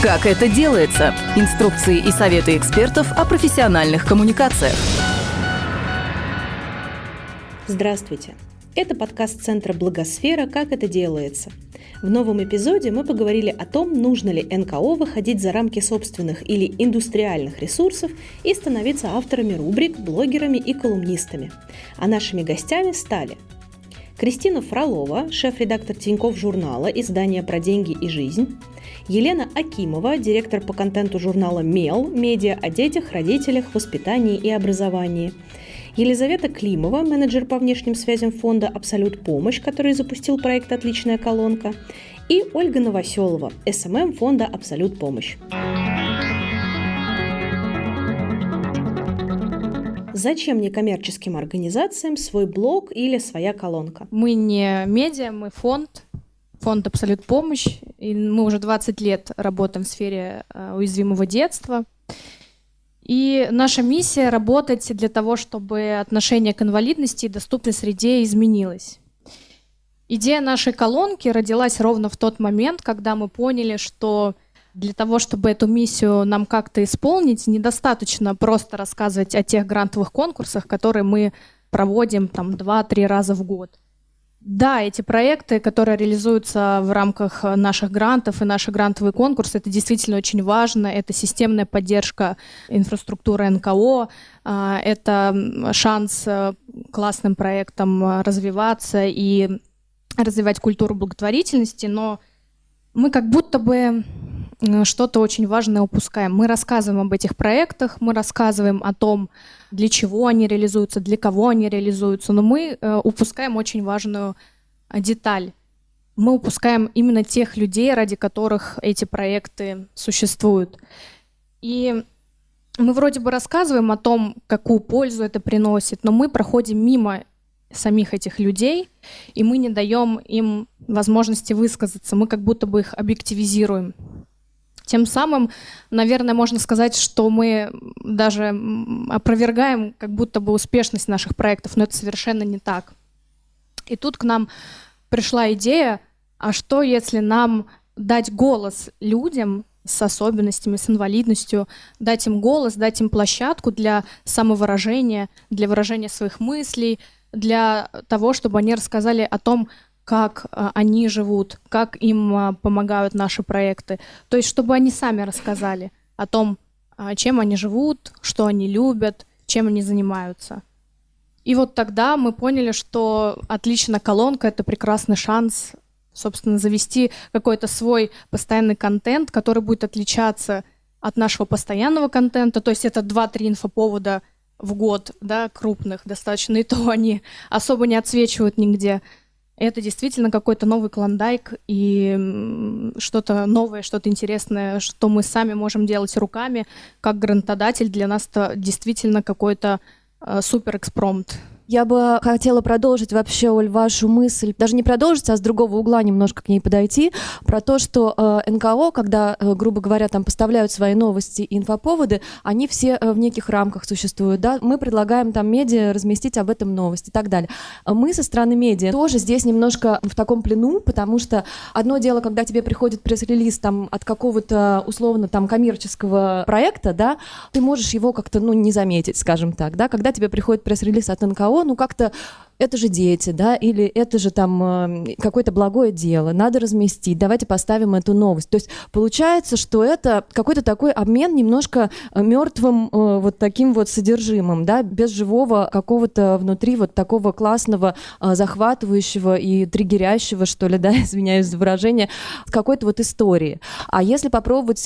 Как это делается? Инструкции и советы экспертов о профессиональных коммуникациях. Здравствуйте. Это подкаст Центра Благосфера «Как это делается». В новом эпизоде мы поговорили о том, нужно ли НКО выходить за рамки собственных или индустриальных ресурсов и становиться авторами рубрик, блогерами и колумнистами. А нашими гостями стали Кристина Фролова, шеф-редактор Тиньков журнала «Издание про деньги и жизнь», Елена Акимова, директор по контенту журнала «Мел», медиа о детях, родителях, воспитании и образовании – Елизавета Климова, менеджер по внешним связям фонда «Абсолют помощь», который запустил проект «Отличная колонка», и Ольга Новоселова, SMM фонда «Абсолют помощь». Зачем некоммерческим организациям свой блог или своя колонка? Мы не медиа, мы фонд, фонд «Абсолют помощь». И мы уже 20 лет работаем в сфере э, уязвимого детства. И наша миссия — работать для того, чтобы отношение к инвалидности и доступной среде изменилось. Идея нашей колонки родилась ровно в тот момент, когда мы поняли, что для того, чтобы эту миссию нам как-то исполнить, недостаточно просто рассказывать о тех грантовых конкурсах, которые мы проводим там 2-3 раза в год. Да, эти проекты, которые реализуются в рамках наших грантов и наши грантовые конкурсы, это действительно очень важно. Это системная поддержка инфраструктуры НКО, а, это шанс э, классным проектам развиваться и развивать культуру благотворительности, но мы как будто бы что-то очень важное упускаем. Мы рассказываем об этих проектах, мы рассказываем о том, для чего они реализуются, для кого они реализуются, но мы э, упускаем очень важную э, деталь. Мы упускаем именно тех людей, ради которых эти проекты существуют. И мы вроде бы рассказываем о том, какую пользу это приносит, но мы проходим мимо самих этих людей, и мы не даем им возможности высказаться, мы как будто бы их объективизируем. Тем самым, наверное, можно сказать, что мы даже опровергаем как будто бы успешность наших проектов, но это совершенно не так. И тут к нам пришла идея, а что если нам дать голос людям с особенностями, с инвалидностью, дать им голос, дать им площадку для самовыражения, для выражения своих мыслей, для того, чтобы они рассказали о том, как а, они живут, как им а, помогают наши проекты. То есть, чтобы они сами рассказали о том, а, чем они живут, что они любят, чем они занимаются. И вот тогда мы поняли, что отлично колонка — это прекрасный шанс, собственно, завести какой-то свой постоянный контент, который будет отличаться от нашего постоянного контента. То есть это 2-3 инфоповода в год, да, крупных достаточно, и то они особо не отсвечивают нигде. Это действительно какой-то новый клондайк и что-то новое, что-то интересное, что мы сами можем делать руками, как грантодатель. Для нас это действительно какой-то э, супер экспромт. Я бы хотела продолжить вообще, Оль, вашу мысль, даже не продолжить, а с другого угла немножко к ней подойти, про то, что э, НКО, когда, э, грубо говоря, там поставляют свои новости и инфоповоды, они все э, в неких рамках существуют, да, мы предлагаем там медиа разместить об этом новости и так далее. Мы со стороны медиа тоже здесь немножко в таком плену, потому что одно дело, когда тебе приходит пресс-релиз там от какого-то условно там коммерческого проекта, да, ты можешь его как-то, ну, не заметить, скажем так, да, когда тебе приходит пресс-релиз от НКО, ну как-то это же дети, да, или это же там э, какое-то благое дело, надо разместить, давайте поставим эту новость. То есть получается, что это какой-то такой обмен немножко э, мертвым э, вот таким вот содержимым, да, без живого какого-то внутри вот такого классного, захватывающего и триггерящего, что ли, да, извиняюсь за выражение, какой-то вот истории. А если попробовать,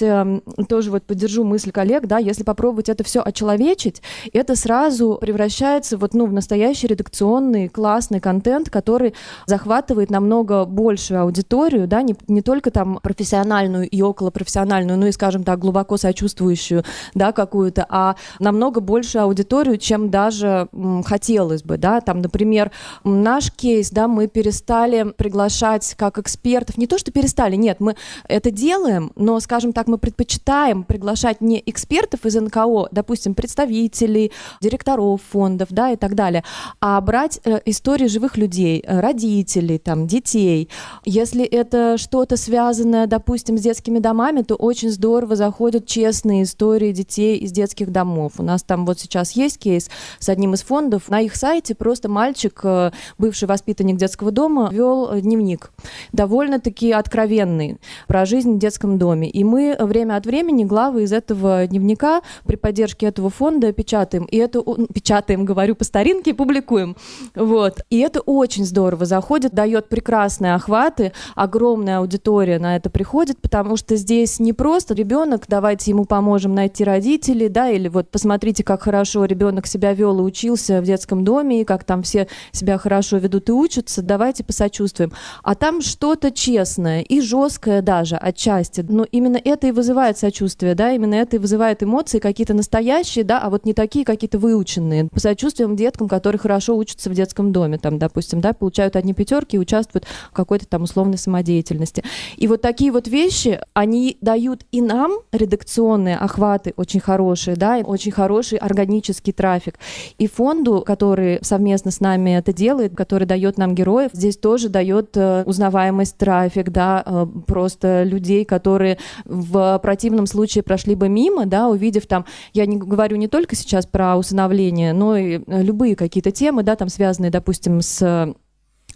тоже вот поддержу мысль коллег, да, если попробовать это все очеловечить, это сразу превращается вот, ну, в настоящий редакционный классный, классный контент, который захватывает намного большую аудиторию, да, не, не только там профессиональную и околопрофессиональную, ну и, скажем так, глубоко сочувствующую, да, какую-то, а намного большую аудиторию, чем даже м, хотелось бы, да, там, например, наш кейс, да, мы перестали приглашать как экспертов, не то, что перестали, нет, мы это делаем, но, скажем так, мы предпочитаем приглашать не экспертов из НКО, допустим, представителей, директоров фондов, да, и так далее, а брать это истории живых людей, э, родителей, там, детей. Если это что-то связанное, допустим, с детскими домами, то очень здорово заходят честные истории детей из детских домов. У нас там вот сейчас есть кейс с одним из фондов. На их сайте просто мальчик, э, бывший воспитанник детского дома, вел э, дневник. Довольно-таки откровенный про жизнь в детском доме. И мы время от времени главы из этого дневника при поддержке этого фонда печатаем. И это печатаем, говорю по старинке, публикуем. Вот. И это очень здорово заходит, дает прекрасные охваты, огромная аудитория на это приходит, потому что здесь не просто ребенок, давайте ему поможем найти родителей, да, или вот посмотрите, как хорошо ребенок себя вел и учился в детском доме, и как там все себя хорошо ведут и учатся, давайте посочувствуем. А там что-то честное и жесткое даже отчасти. Но именно это и вызывает сочувствие, да, именно это и вызывает эмоции какие-то настоящие, да, а вот не такие какие-то выученные. По сочувствием деткам, которые хорошо учатся в детском доме, там, допустим, да, получают одни пятерки и участвуют в какой-то там условной самодеятельности. И вот такие вот вещи, они дают и нам редакционные охваты очень хорошие, да, очень хороший органический трафик. И фонду, который совместно с нами это делает, который дает нам героев, здесь тоже дает э, узнаваемость трафик, да, э, просто людей, которые в противном случае прошли бы мимо, да, увидев там, я не говорю не только сейчас про усыновление, но и э, любые какие-то темы, да, там связанные, допустим, с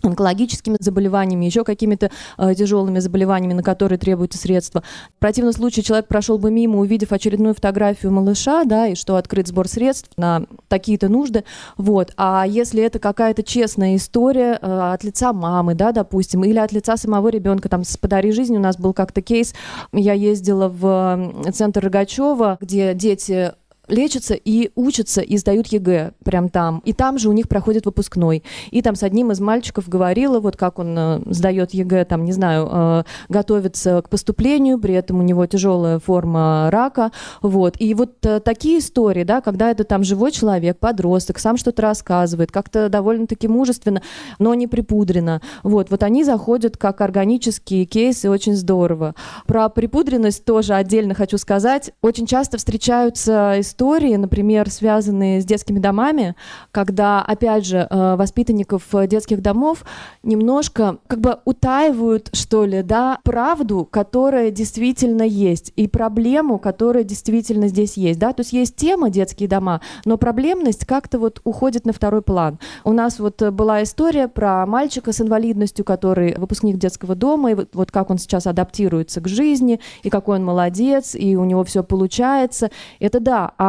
онкологическими заболеваниями, еще какими-то э, тяжелыми заболеваниями, на которые требуются средства. В противном случае человек прошел бы мимо, увидев очередную фотографию малыша, да, и что открыт сбор средств на такие-то нужды, вот. А если это какая-то честная история э, от лица мамы, да, допустим, или от лица самого ребенка, там, с «Подари жизнь» у нас был как-то кейс, я ездила в центр Рогачева, где дети лечатся и учатся, и сдают ЕГЭ прям там. И там же у них проходит выпускной. И там с одним из мальчиков говорила, вот как он э, сдает ЕГЭ, там, не знаю, э, готовится к поступлению, при этом у него тяжелая форма рака, вот. И вот э, такие истории, да, когда это там живой человек, подросток, сам что-то рассказывает, как-то довольно-таки мужественно, но не припудрено, вот. Вот они заходят как органические кейсы, очень здорово. Про припудренность тоже отдельно хочу сказать. Очень часто встречаются истории истории, например, связанные с детскими домами, когда, опять же, э, воспитанников детских домов немножко как бы утаивают, что ли, да, правду, которая действительно есть, и проблему, которая действительно здесь есть, да, то есть есть тема детские дома, но проблемность как-то вот уходит на второй план. У нас вот была история про мальчика с инвалидностью, который выпускник детского дома, и вот, вот как он сейчас адаптируется к жизни, и какой он молодец, и у него все получается. Это да, а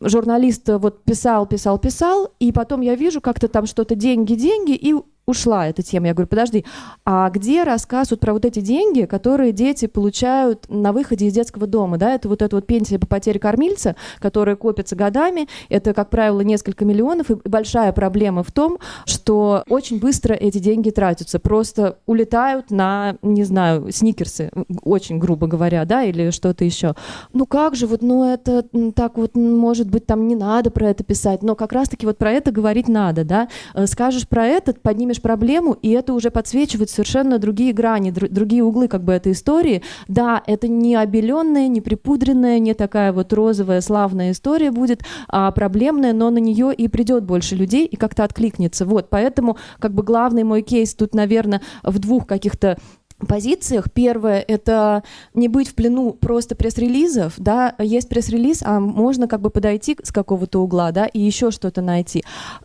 журналист вот писал, писал, писал, и потом я вижу как-то там что-то деньги, деньги, и ушла эта тема. Я говорю, подожди, а где рассказ вот про вот эти деньги, которые дети получают на выходе из детского дома, да, это вот эта вот пенсия по потере кормильца, которая копится годами, это, как правило, несколько миллионов, и большая проблема в том, что очень быстро эти деньги тратятся, просто улетают на, не знаю, сникерсы, очень грубо говоря, да, или что-то еще. Ну как же, вот, ну это так вот, может быть, там не надо про это писать, но как раз-таки вот про это говорить надо, да, э, скажешь про это, поднимешь видишь проблему, и это уже подсвечивает совершенно другие грани, др- другие углы как бы этой истории. Да, это не обеленная, не припудренная, не такая вот розовая, славная история будет, а проблемная, но на нее и придет больше людей и как-то откликнется. Вот, поэтому как бы главный мой кейс тут, наверное, в двух каких-то позициях. Первое — это не быть в плену просто пресс-релизов, да, есть пресс-релиз, а можно как бы подойти с какого-то угла, да, и еще что-то найти.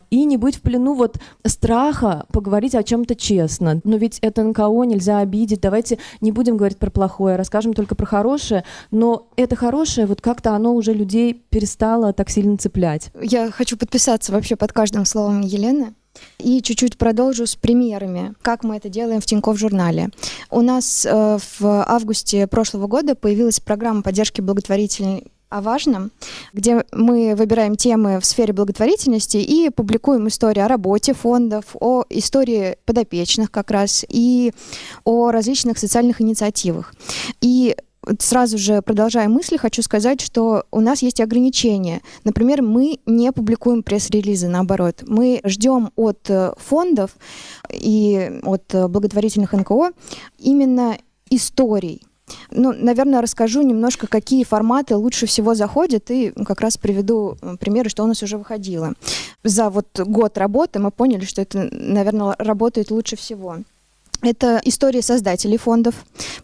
И не быть в плену вот страха поговорить о чем-то честно. Но ведь это НКО, нельзя обидеть, давайте не будем говорить про плохое, расскажем только про хорошее, но это хорошее, вот как-то оно уже людей перестало так сильно цеплять. Я хочу подписаться вообще под каждым словом Елены. И чуть-чуть продолжу с примерами, как мы это делаем в Тинькофф журнале. У нас э, в августе прошлого года появилась программа поддержки благотворительной о важном, где мы выбираем темы в сфере благотворительности и публикуем истории о работе фондов, о истории подопечных как раз и о различных социальных инициативах. И сразу же продолжая мысли, хочу сказать, что у нас есть ограничения. Например, мы не публикуем пресс-релизы, наоборот. Мы ждем от э, фондов и от благотворительных НКО именно историй, Ну, наверное, расскажу немножко, какие форматы лучше всего заходят, и как раз приведу примеры, что у нас уже выходило. За вот год работы мы поняли, что это, наверное, работает лучше всего. Это история создателей фондов,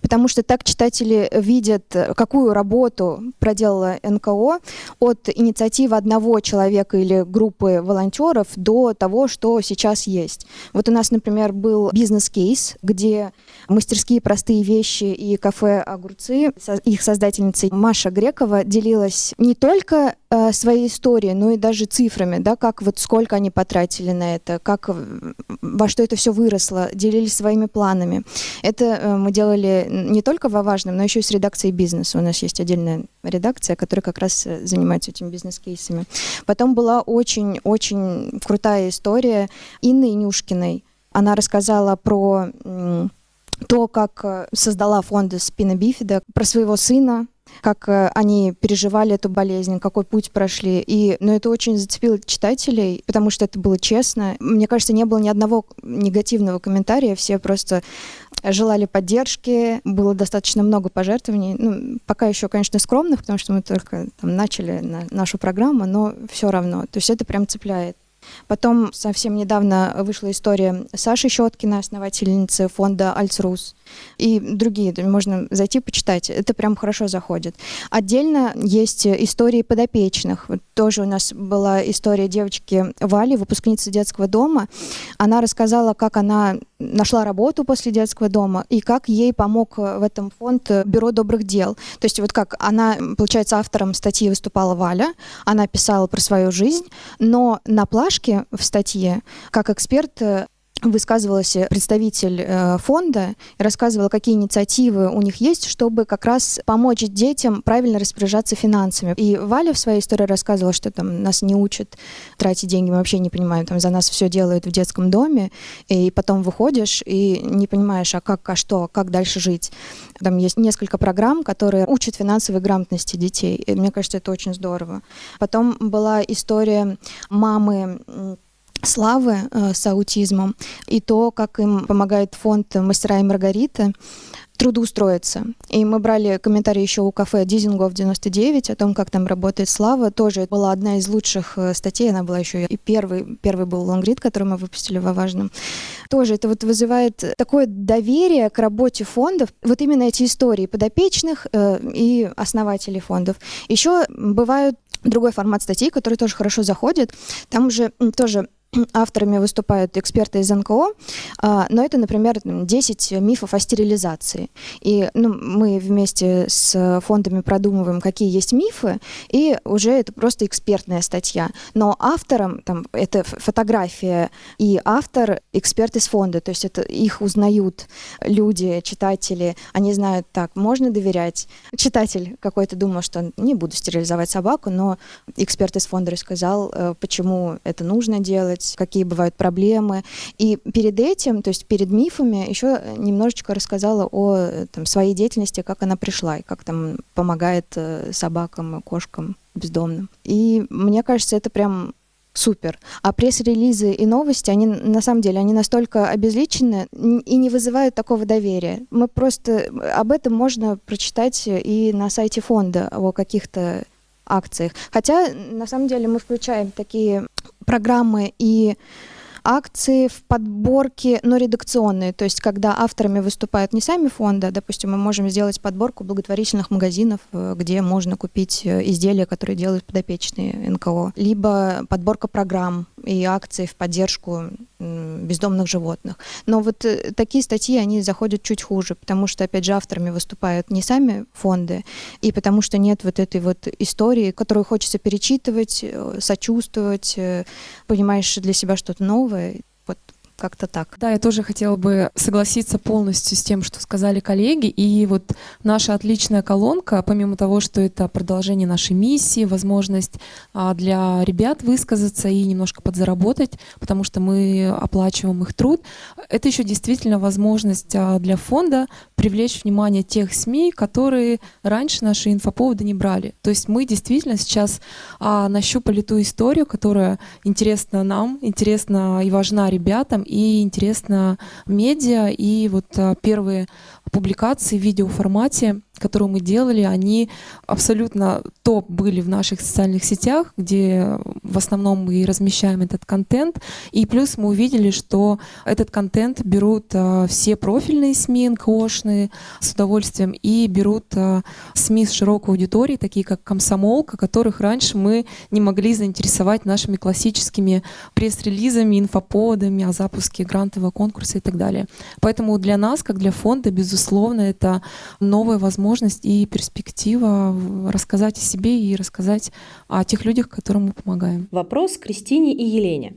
потому что так читатели видят, какую работу проделала НКО от инициативы одного человека или группы волонтеров до того, что сейчас есть. Вот у нас, например, был бизнес-кейс, где мастерские простые вещи и кафе «Огурцы», их создательницей Маша Грекова делилась не только своей историей, но и даже цифрами, да, как вот сколько они потратили на это, как во что это все выросло, делились своими планами. Это э, мы делали не только во важном, но еще и с редакцией бизнеса. У нас есть отдельная редакция, которая как раз э, занимается этими бизнес-кейсами. Потом была очень-очень крутая история Инны Нюшкиной. Она рассказала про то, как э, создала фонды Спина Бифида, про своего сына, как э, они переживали эту болезнь, какой путь прошли. И, ну, это очень зацепило читателей, потому что это было честно. Мне кажется, не было ни одного негативного комментария, все просто желали поддержки, было достаточно много пожертвований. Ну, пока еще, конечно, скромных, потому что мы только там, начали на нашу программу, но все равно. То есть это прям цепляет. Потом совсем недавно вышла история Саши Щеткина, основательницы фонда «Альцрус», и другие, можно зайти почитать, это прям хорошо заходит. Отдельно есть истории подопечных. Вот тоже у нас была история девочки Вали, выпускницы детского дома. Она рассказала, как она нашла работу после детского дома и как ей помог в этом фонд Бюро добрых дел. То есть вот как она, получается, автором статьи выступала Валя, она писала про свою жизнь, но на плашке в статье, как эксперт, высказывалась представитель э, фонда и рассказывала, какие инициативы у них есть, чтобы как раз помочь детям правильно распоряжаться финансами. И Валя в своей истории рассказывала, что там нас не учат тратить деньги, мы вообще не понимаем, там за нас все делают в детском доме, и потом выходишь и не понимаешь, а как, а что, как дальше жить. Там есть несколько программ, которые учат финансовой грамотности детей. И мне кажется, это очень здорово. Потом была история мамы славы э, с аутизмом и то, как им помогает фонд «Мастера и Маргарита», трудоустроиться. И мы брали комментарии еще у кафе Дизингов 99 о том, как там работает Слава. Тоже была одна из лучших э, статей, она была еще и первый, первый был лонгрид, который мы выпустили во Важном. Тоже это вот вызывает такое доверие к работе фондов. Вот именно эти истории подопечных э, и основателей фондов. Еще бывают другой формат статей, который тоже хорошо заходит. Там уже тоже авторами выступают эксперты из НКО, а, но это, например, 10 мифов о стерилизации. И ну, мы вместе с фондами продумываем, какие есть мифы, и уже это просто экспертная статья. Но автором, там, это фотография, и автор — эксперт из фонда, то есть это их узнают люди, читатели, они знают, так, можно доверять. Читатель какой-то думал, что не буду стерилизовать собаку, но эксперт из фонда рассказал, э, почему это нужно делать, делать, какие бывают проблемы. И перед этим, то есть перед мифами, еще немножечко рассказала о там, своей деятельности, как она пришла и как там помогает э, собакам, кошкам бездомным. И мне кажется, это прям супер. А пресс-релизы и новости, они на самом деле, они настолько обезличены и не вызывают такого доверия. Мы просто об этом можно прочитать и на сайте фонда о каких-то акциях. Хотя, на самом деле, мы включаем такие программы и акции в подборке, но редакционные, то есть когда авторами выступают не сами фонды, а, допустим, мы можем сделать подборку благотворительных магазинов, э, где можно купить э, изделия, которые делают подопечные НКО, либо подборка программ и акций в поддержку бездомных животных. Но вот э, такие статьи, они заходят чуть хуже, потому что, опять же, авторами выступают не сами фонды, и потому что нет вот этой вот истории, которую хочется перечитывать, сочувствовать, понимаешь для себя что-то новое, как-то так. Да, я тоже хотела бы согласиться полностью с тем, что сказали коллеги. И вот наша отличная колонка, помимо того, что это продолжение нашей миссии, возможность а, для ребят высказаться и немножко подзаработать, потому что мы оплачиваем их труд, это еще действительно возможность а, для фонда привлечь внимание тех СМИ, которые раньше наши инфоповоды не брали. То есть мы действительно сейчас а, нащупали ту историю, которая интересна нам, интересна и важна ребятам, и интересно медиа. И вот а, первые публикации в видеоформате которую мы делали, они абсолютно топ были в наших социальных сетях, где в основном мы размещаем этот контент. И плюс мы увидели, что этот контент берут а, все профильные СМИ, НКОшные с удовольствием, и берут а, СМИ с широкой аудиторией, такие как «Комсомолка», которых раньше мы не могли заинтересовать нашими классическими пресс-релизами, инфоповодами о запуске грантового конкурса и так далее. Поэтому для нас, как для фонда, безусловно, это новая возможность и перспектива рассказать о себе и рассказать о тех людях, которым мы помогаем. Вопрос к Кристине и Елене.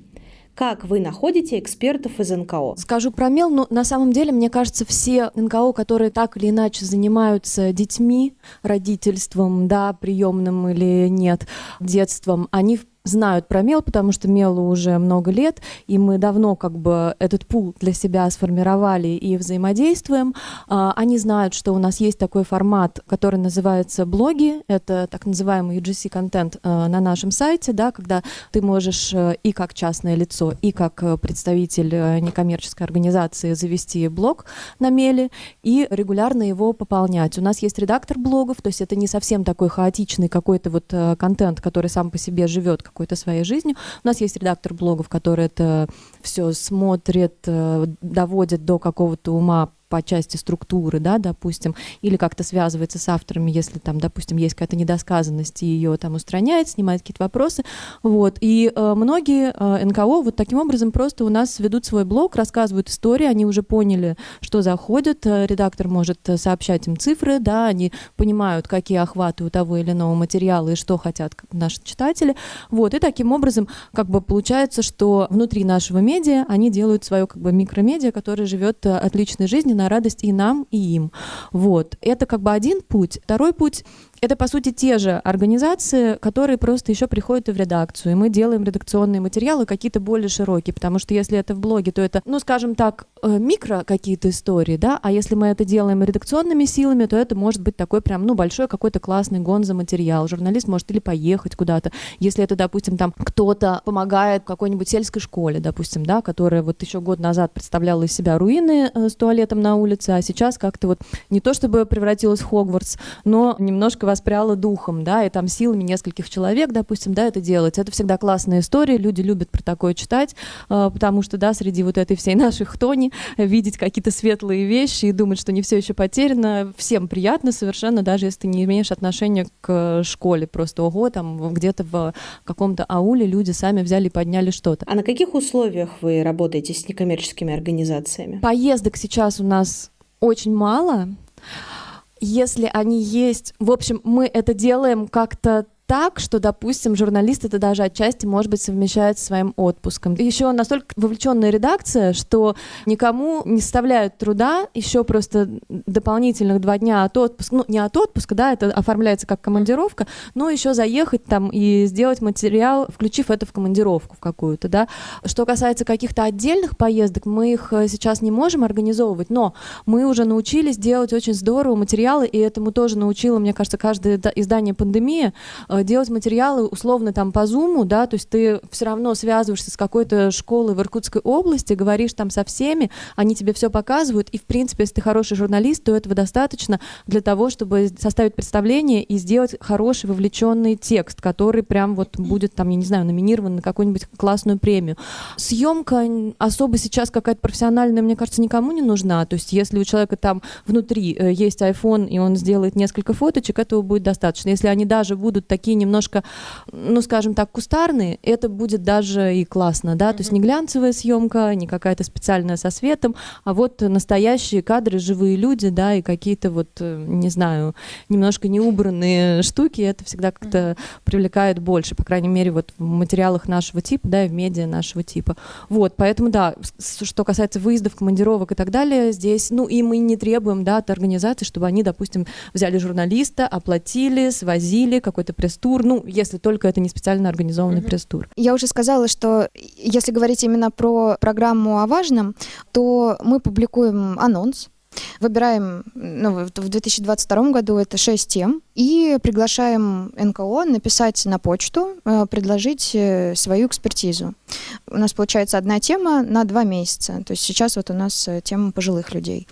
Как вы находите экспертов из НКО? Скажу про МЕЛ, но на самом деле, мне кажется, все НКО, которые так или иначе занимаются детьми, родительством, да, приемным или нет, детством, они в знают про мел, потому что мелу уже много лет, и мы давно как бы этот пул для себя сформировали и взаимодействуем. А, они знают, что у нас есть такой формат, который называется блоги, это так называемый UGC-контент э, на нашем сайте, да, когда ты можешь э, и как частное лицо, и как э, представитель некоммерческой организации завести блог на меле и регулярно его пополнять. У нас есть редактор блогов, то есть это не совсем такой хаотичный какой-то вот контент, который сам по себе живет, какой-то своей жизнью. У нас есть редактор блогов, который это все смотрит, э, доводит до какого-то ума по части структуры, да, допустим, или как-то связывается с авторами, если там, допустим, есть какая-то недосказанность, и ее там устраняет, снимает какие-то вопросы, вот, и э, многие э, НКО вот таким образом просто у нас ведут свой блог, рассказывают истории, они уже поняли, что заходят, э, редактор может сообщать им цифры, да, они понимают, какие охваты у того или иного материала и что хотят наши читатели, вот, и таким образом как бы получается, что внутри нашего медиа они делают свое как бы микромедиа, которое живет э, отличной жизнью, на радость и нам, и им. Вот. Это как бы один путь. Второй путь это, по сути, те же организации, которые просто еще приходят и в редакцию. И мы делаем редакционные материалы какие-то более широкие, потому что если это в блоге, то это, ну, скажем так, э, микро какие-то истории, да, а если мы это делаем редакционными силами, то это может быть такой прям, ну, большой какой-то классный гонза материал. Журналист может или поехать куда-то, если это, допустим, там кто-то помогает какой-нибудь сельской школе, допустим, да, которая вот еще год назад представляла из себя руины э, с туалетом на улице, а сейчас как-то вот не то чтобы превратилась в Хогвартс, но немножко воспряла духом, да, и там силами нескольких человек, допустим, да, это делать. Это всегда классная история, люди любят про такое читать, а, потому что, да, среди вот этой всей нашей хтони видеть какие-то светлые вещи и думать, что не все еще потеряно, всем приятно совершенно, даже если ты не имеешь отношения к школе, просто ого, там где-то в каком-то ауле люди сами взяли и подняли что-то. А на каких условиях вы работаете с некоммерческими организациями? Поездок сейчас у нас очень мало если они есть, в общем, мы это делаем как-то так, что, допустим, журналист это даже отчасти, может быть, совмещает с своим отпуском. Еще настолько вовлеченная редакция, что никому не составляют труда еще просто дополнительных два дня от отпуска, ну, не от отпуска, да, это оформляется как командировка, но еще заехать там и сделать материал, включив это в командировку в какую-то, да. Что касается каких-то отдельных поездок, мы их э, сейчас не можем организовывать, но мы уже научились делать очень здорово материалы, и этому тоже научила, мне кажется, каждое издание пандемии, э, делать материалы условно там по зуму, да, то есть ты все равно связываешься с какой-то школой в Иркутской области, говоришь там со всеми, они тебе все показывают, и в принципе, если ты хороший журналист, то этого достаточно для того, чтобы составить представление и сделать хороший вовлеченный текст, который прям вот будет там, я не знаю, номинирован на какую-нибудь классную премию. Съемка особо сейчас какая-то профессиональная, мне кажется, никому не нужна. То есть если у человека там внутри э, есть iPhone, и он сделает несколько фоточек, этого будет достаточно. Если они даже будут такие такие немножко, ну, скажем так, кустарные, это будет даже и классно, да, mm-hmm. то есть не глянцевая съемка, не какая-то специальная со светом, а вот настоящие кадры, живые люди, да, и какие-то вот, э, не знаю, немножко неубранные штуки, это всегда как-то mm-hmm. привлекает больше, по крайней мере, вот в материалах нашего типа, да, и в медиа нашего типа. Вот, поэтому, да, что касается выездов, командировок и так далее, здесь, ну, и мы не требуем, да, от организации, чтобы они, допустим, взяли журналиста, оплатили, свозили какой-то пресс пресс-тур, ну, если только это не специально организованный mm-hmm. пресс-тур. Я уже сказала, что если говорить именно про программу о важном, то мы публикуем анонс, Выбираем, ну, в 2022 году это 6 тем, и приглашаем НКО написать на почту, э, предложить э, свою экспертизу. У нас получается одна тема на два месяца. То есть сейчас вот у нас э, тема пожилых людей.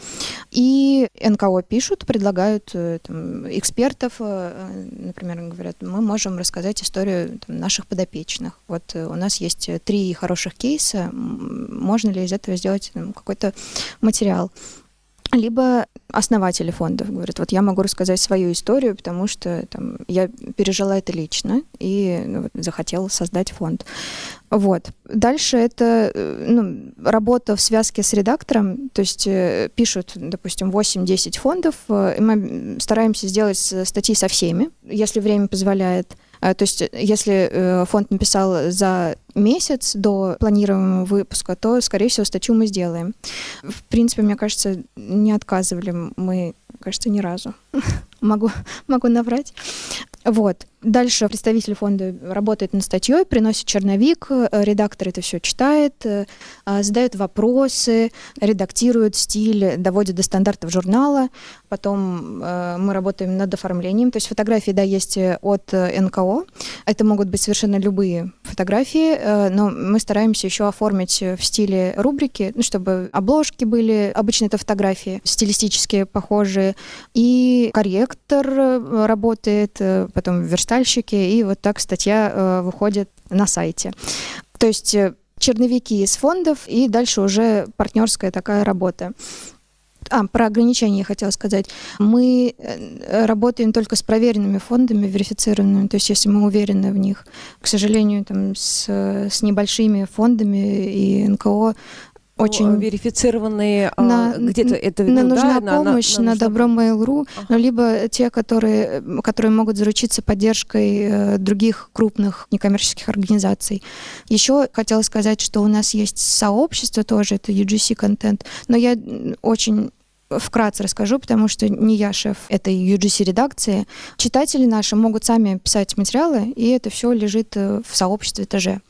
И НКО пишут, предлагают там, экспертов, например, говорят, мы можем рассказать историю там, наших подопечных. Вот у нас есть три хороших кейса, можно ли из этого сделать какой-то материал либо основатели фондов говорят, вот я могу рассказать свою историю, потому что там, я пережила это лично и ну, захотела создать фонд. Вот. Дальше это э, ну, работа в связке с редактором, то есть э, пишут, допустим, 8-10 фондов, э, и мы стараемся сделать статьи со всеми, если время позволяет. А, то есть, если фонд написал за месяц до планируемого выпуска, то, скорее всего, статью мы сделаем. В принципе, мне кажется, не отказывали мы, кажется, ни разу. могу, могу наврать. Вот. Дальше представитель фонда работает над статьей, приносит черновик, э, редактор это все читает, э, задает вопросы, редактирует стиль, доводит до стандартов журнала. Потом э, мы работаем над оформлением. То есть фотографии, да, есть от НКО. Это могут быть совершенно любые фотографии, но мы стараемся еще оформить в стиле рубрики, ну, чтобы обложки были. Обычно это фотографии стилистически похожие. И корректор работает, потом верстальщик верстальщики, и вот так статья э, выходит на сайте. То есть э, черновики из фондов, и дальше уже партнерская такая работа. А, про ограничения я хотела сказать. Мы э, работаем только с проверенными фондами, верифицированными, то есть если мы уверены в них. К сожалению, там, с, с небольшими фондами и НКО очень верифицированные а, на, где-то это на ну, нужна да, помощь на, на, на, на добро Mail.ru, ага. ну, либо те, которые, которые могут заручиться поддержкой э, других крупных некоммерческих организаций. Еще хотела сказать, что у нас есть сообщество тоже, это UGC контент, но я очень вкратце расскажу, потому что не я шеф этой UGC-редакции. Читатели наши могут сами писать материалы, и это все лежит э, в сообществе ТЖ.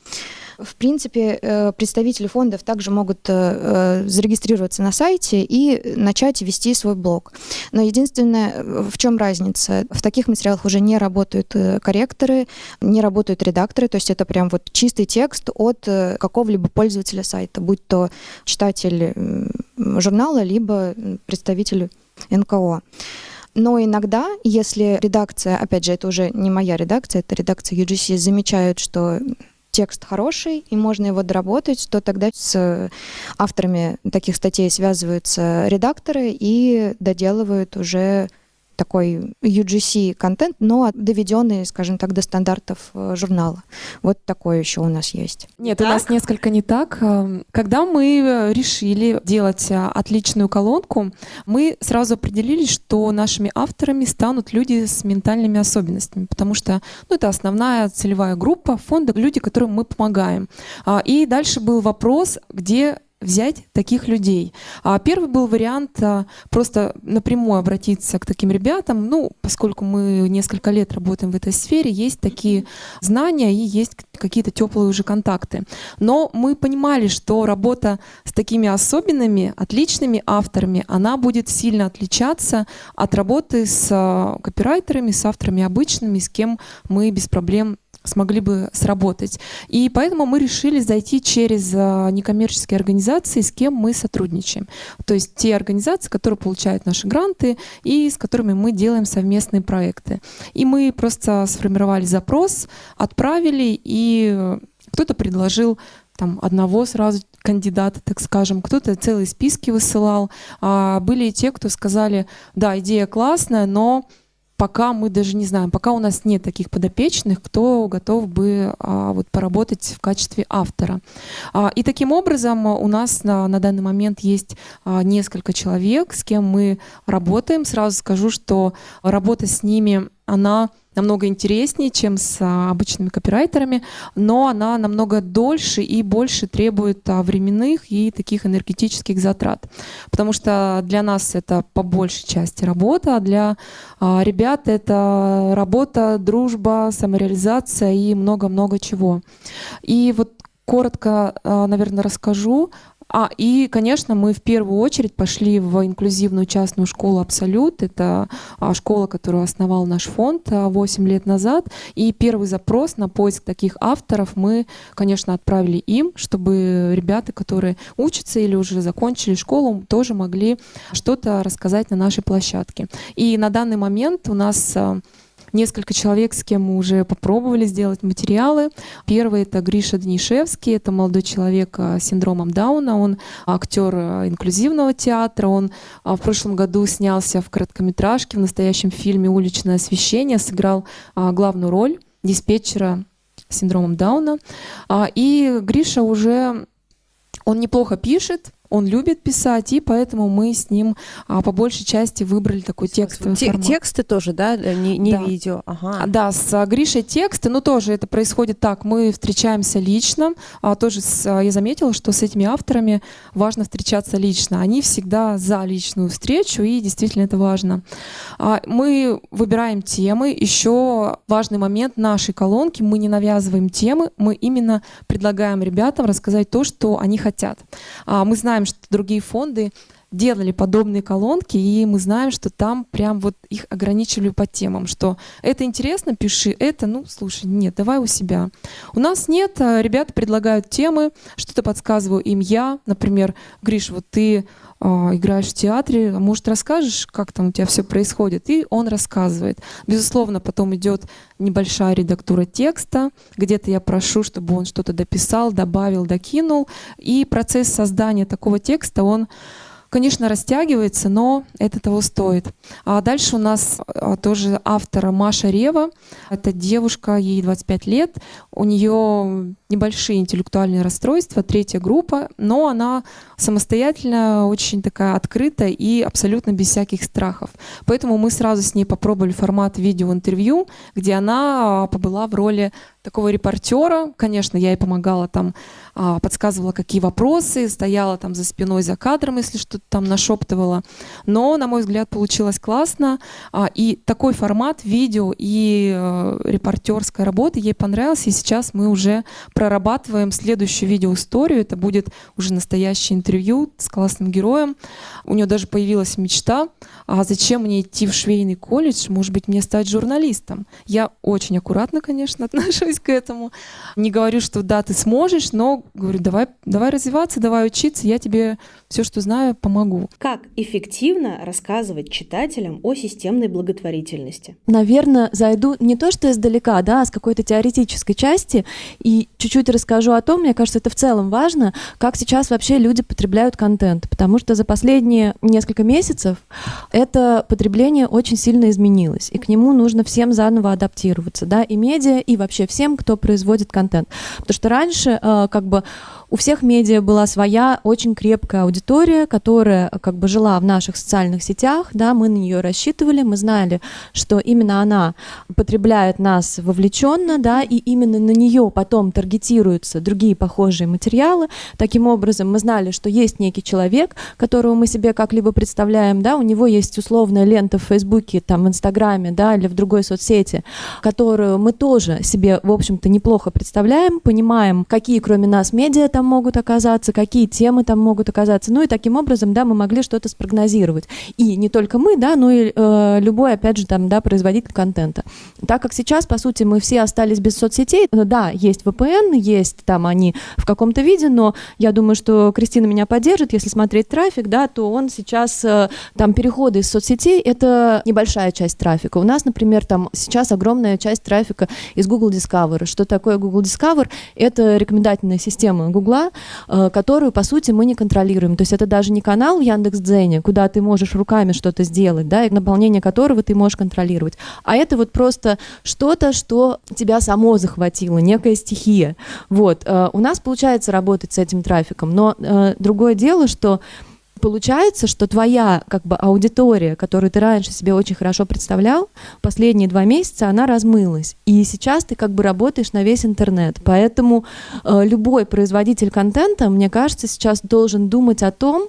В принципе, э, представители фондов также могут э, э, зарегистрироваться на сайте и начать вести свой блог. Но единственное, в чем разница? В таких материалах уже не работают корректоры, не работают редакторы, то есть это прям вот чистый текст от какого-либо пользователя сайта, будь то читатель журнала, либо представитель НКО. Но иногда, если редакция, опять же, это уже не моя редакция, это редакция UGC, замечают, что текст хороший, и можно его доработать, то тогда с авторами таких статей связываются редакторы и доделывают уже такой UGC контент, но доведенный, скажем так, до стандартов э, журнала. Вот такое еще у нас есть. Нет, так? у нас несколько не так. Эм, когда мы э, решили делать э, отличную колонку, мы сразу определились, что нашими авторами станут люди с ментальными особенностями, потому что ну, это основная целевая группа фонда, люди, которым мы помогаем. А, и дальше был вопрос, где взять таких людей. А первый был вариант а, просто напрямую обратиться к таким ребятам. Ну, поскольку мы несколько лет работаем в этой сфере, есть такие знания и есть какие-то теплые уже контакты. Но мы понимали, что работа с такими особенными, отличными авторами, она будет сильно отличаться от работы с а, копирайтерами, с авторами обычными, с кем мы без проблем смогли бы сработать. И поэтому мы решили зайти через а, некоммерческие организации, с кем мы сотрудничаем. То есть те организации, которые получают наши гранты и с которыми мы делаем совместные проекты. И мы просто сформировали запрос, отправили, и кто-то предложил там одного сразу кандидата, так скажем, кто-то целые списки высылал. А были и те, кто сказали, да, идея классная, но пока мы даже не знаем, пока у нас нет таких подопечных, кто готов бы а, вот поработать в качестве автора. А, и таким образом у нас на, на данный момент есть а, несколько человек, с кем мы работаем. Сразу скажу, что работа с ними, она намного интереснее, чем с а, обычными копирайтерами, но она намного дольше и больше требует а, временных и таких энергетических затрат. Потому что для нас это по большей части работа, а для а, ребят это работа, дружба, самореализация и много-много чего. И вот коротко, наверное, расскажу А, и, конечно, мы в первую очередь пошли в инклюзивную частную школу «Абсолют». Это а, школа, которую основал наш фонд а, 8 лет назад. И первый запрос на поиск таких авторов мы, конечно, отправили им, чтобы ребята, которые учатся или уже закончили школу, тоже могли что-то рассказать на нашей площадке. И на данный момент у нас а, несколько человек, с кем мы уже попробовали сделать материалы. Первый это Гриша Днишевский, это молодой человек а, с синдромом Дауна, он актер а, инклюзивного театра, он а, в прошлом году снялся в короткометражке, в настоящем фильме «Уличное освещение», сыграл главную роль диспетчера с синдромом Дауна. И Гриша уже он неплохо пишет, он любит писать, и поэтому мы с ним а, по большей части выбрали такой текстовый Те- формат. Тексты тоже, да, э, не, не Да. видео. Ага. А, Да, с а, Гришей тексты, ну тоже это происходит так, мы встречаемся лично, а, тоже с, а, я заметила, что с этими авторами важно встречаться лично, они всегда за личную встречу, и действительно это важно. А, Мы выбираем темы, еще важный момент нашей колонки, мы не навязываем темы, мы именно предлагаем ребятам рассказать то, что они хотят. А, Мы знаем, что другие фонды делали подобные колонки, и мы знаем, что там прям вот их ограничивали по темам, что это интересно, пиши, это, ну, слушай, нет, давай у себя. У нас нет, а, ребята предлагают темы, что-то подсказываю им я, например, Гриш, вот ты а, играешь в театре, а может расскажешь, как там у тебя все происходит? И он рассказывает. Безусловно, потом идет небольшая редактура текста, где-то я прошу, чтобы он что-то дописал, добавил, докинул, и процесс создания такого текста, он конечно, растягивается, но это того стоит. А дальше у нас а, тоже автора Маша Рева. Это девушка, ей 25 лет. У нее небольшие интеллектуальные расстройства, третья группа, но она самостоятельно, очень такая открытая и абсолютно без всяких страхов. Поэтому мы сразу с ней попробовали формат видеоинтервью, где она а, побыла в роли такого репортера. Конечно, я ей помогала там, а, подсказывала, какие вопросы, стояла там за спиной, за кадром, если что-то там нашептывала. Но, на мой взгляд, получилось классно. А, И такой формат видео и э, репортерская работа ей понравился. И сейчас мы уже прорабатываем следующую видеоисторию. Это будет уже настоящее интервью с классным героем. У нее даже появилась мечта, а зачем мне идти в швейный колледж, может быть, мне стать журналистом. Я очень аккуратно, конечно, отношусь к этому. Не говорю, что да, ты сможешь, но говорю, давай, давай развиваться, давай учиться, я тебе все, что знаю, помогу. Как эффективно рассказывать читателям о системной благотворительности? Наверное, зайду не то что издалека, да, а с какой-то теоретической части и чуть-чуть расскажу о том, мне кажется, это в целом важно, как сейчас вообще люди потребляют контент, потому что за последние несколько месяцев это потребление очень сильно изменилось, и к нему нужно всем заново адаптироваться, да, и медиа, и вообще всем, кто производит контент. Потому что раньше э, как бы у всех медиа была своя очень крепкая аудитория, которая как бы жила в наших социальных сетях, да, мы на нее рассчитывали, мы знали, что именно она потребляет нас вовлеченно, да, и именно на нее потом таргетируются другие похожие материалы. Таким образом, мы знали, что есть некий человек, которого мы себе как-либо представляем, да, у него есть условная лента в Фейсбуке, там, в Инстаграме, да, или в другой соцсети, которую мы тоже себе, в общем-то, неплохо представляем, понимаем, какие кроме нас медиа там могут оказаться, какие темы там могут оказаться, ну и таким образом, да, мы могли что-то спрогнозировать. И не только мы, да, но и э, любой, опять же, там, да, производитель контента. Так как сейчас, по сути, мы все остались без соцсетей, ну да, есть VPN, есть там они в каком-то виде, но я думаю, что Кристина меня поддержит, если смотреть трафик, да, то он сейчас, э, там, переходы из соцсетей, это небольшая часть трафика. У нас, например, там сейчас огромная часть трафика из Google Discover. Что такое Google Discover? Это рекомендательная система Google, э, которую, по сути, мы не контролируем. То есть это даже не канал в Яндекс.Дзене, куда ты можешь руками что-то сделать, да, и наполнение которого ты можешь контролировать. А это вот просто что-то, что тебя само захватило, некая стихия. Вот. э, У нас получается работать с этим трафиком, но э, другое дело, что Получается, что твоя как бы аудитория, которую ты раньше себе очень хорошо представлял, последние два месяца она размылась. И сейчас ты как бы работаешь на весь интернет. Поэтому э, любой производитель контента, мне кажется, сейчас должен думать о том,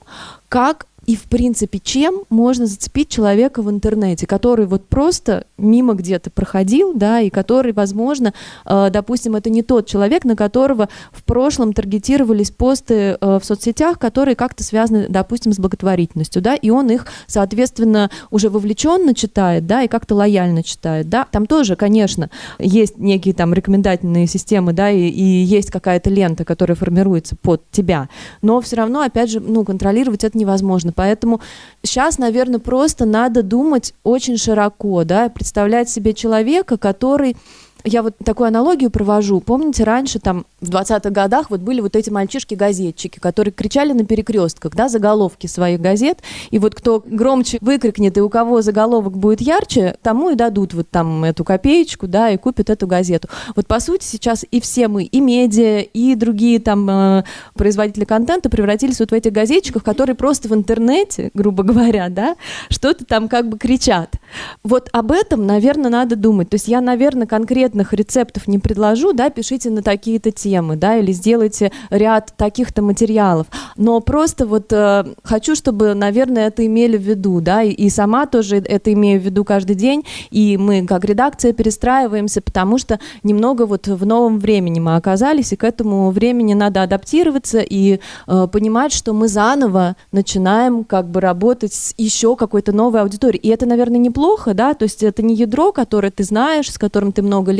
как и, в принципе, чем можно зацепить человека в интернете, который вот просто мимо где-то проходил, да, и который, возможно, э, допустим, это не тот человек, на которого в прошлом таргетировались посты э, в соцсетях, которые как-то связаны, допустим, с благотворительностью, да, и он их, соответственно, уже вовлеченно читает, да, и как-то лояльно читает, да. Там тоже, конечно, есть некие там рекомендательные системы, да, и, и есть какая-то лента, которая формируется под тебя, но все равно, опять же, ну, контролировать это невозможно, поэтому сейчас, наверное, просто надо думать очень широко, да, представлять себе человека, который я вот такую аналогию провожу. Помните, раньше там в 20-х годах вот были вот эти мальчишки-газетчики, которые кричали на перекрестках, да, заголовки своих газет, и вот кто громче выкрикнет, и у кого заголовок будет ярче, тому и дадут вот там эту копеечку, да, и купят эту газету. Вот по сути сейчас и все мы, и медиа, и другие там э, производители контента превратились вот в этих газетчиков, которые просто в интернете, грубо говоря, да, что-то там как бы кричат. Вот об этом, наверное, надо думать. То есть я, наверное, конкретных рецептов не предложу, да, пишите на такие-то темы, да, или сделайте ряд таких-то материалов. Но просто вот э, хочу, чтобы, наверное, это имели в виду, да, и, и сама тоже это имею в виду каждый день, и мы как редакция перестраиваемся, потому что немного вот в новом времени мы оказались, и к этому времени надо адаптироваться и э, понимать, что мы заново начинаем как бы работать с еще какой-то новой аудиторией. И это, наверное, не плохо, да, то есть это не ядро, которое ты знаешь, с которым ты много лет,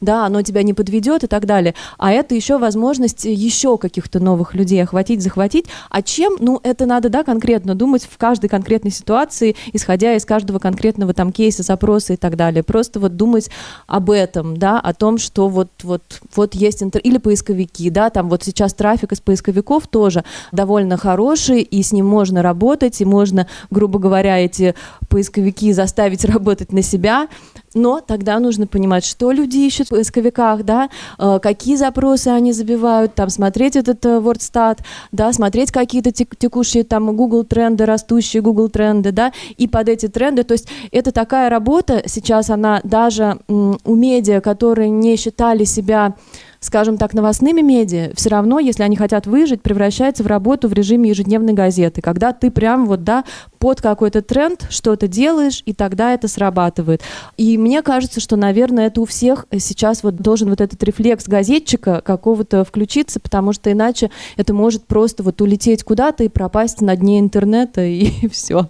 да, оно тебя не подведет и так далее, а это еще возможность еще каких-то новых людей охватить, захватить, а чем, ну, это надо, да, конкретно думать в каждой конкретной ситуации, исходя из каждого конкретного там кейса, запроса и так далее, просто вот думать об этом, да, о том, что вот, вот, вот есть интер... или поисковики, да, там вот сейчас трафик из поисковиков тоже довольно хороший, и с ним можно работать, и можно, грубо говоря, эти поисковики заставить работать на себя, но тогда нужно понимать, что люди ищут в поисковиках, да, э, какие запросы они забивают, там, смотреть этот э, WordStat, да, смотреть какие-то текущие там Google тренды, растущие Google тренды, да, и под эти тренды, то есть это такая работа, сейчас она даже у медиа, которые не считали себя скажем так, новостными медиа, все равно, если они хотят выжить, превращается в работу в режиме ежедневной газеты, когда ты прям вот, да, под какой-то тренд что-то делаешь, и тогда это срабатывает. И мне кажется, что, наверное, это у всех сейчас вот должен вот этот рефлекс газетчика какого-то включиться, потому что иначе это может просто вот улететь куда-то и пропасть на дне интернета, и все.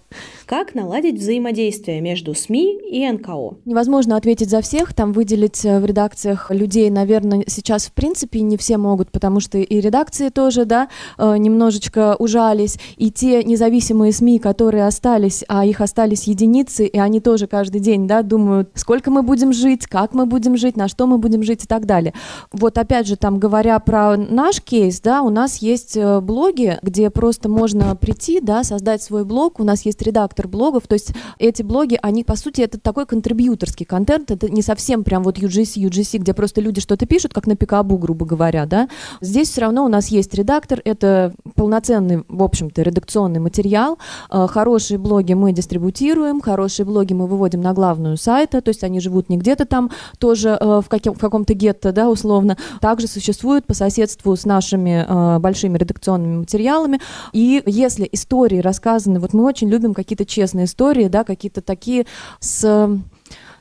Как наладить взаимодействие между СМИ и НКО? Невозможно ответить за всех, там выделить э, в редакциях людей, наверное, сейчас в принципе не все могут, потому что и редакции тоже, да, э, немножечко ужались, и те независимые СМИ, которые остались, а их остались единицы, и они тоже каждый день, да, думают, сколько мы будем жить, как мы будем жить, на что мы будем жить и так далее. Вот опять же, там, говоря про наш кейс, да, у нас есть э, блоги, где просто можно прийти, да, создать свой блог, у нас есть редактор редактор блогов, то есть эти блоги, они, по сути, это такой контрибьюторский контент, это не совсем прям вот UGC, UGC, где просто люди что-то пишут, как на пикабу, грубо говоря, да. Здесь все равно у нас есть редактор, это полноценный, в общем-то, редакционный материал, э, хорошие блоги мы дистрибутируем, хорошие блоги мы выводим на главную сайта, то есть они живут не где-то там тоже э, в, каким, в каком-то гетто, да, условно, также существуют по соседству с нашими э, большими редакционными материалами, и если истории рассказаны, вот мы очень любим какие-то честные истории, да, какие-то такие с,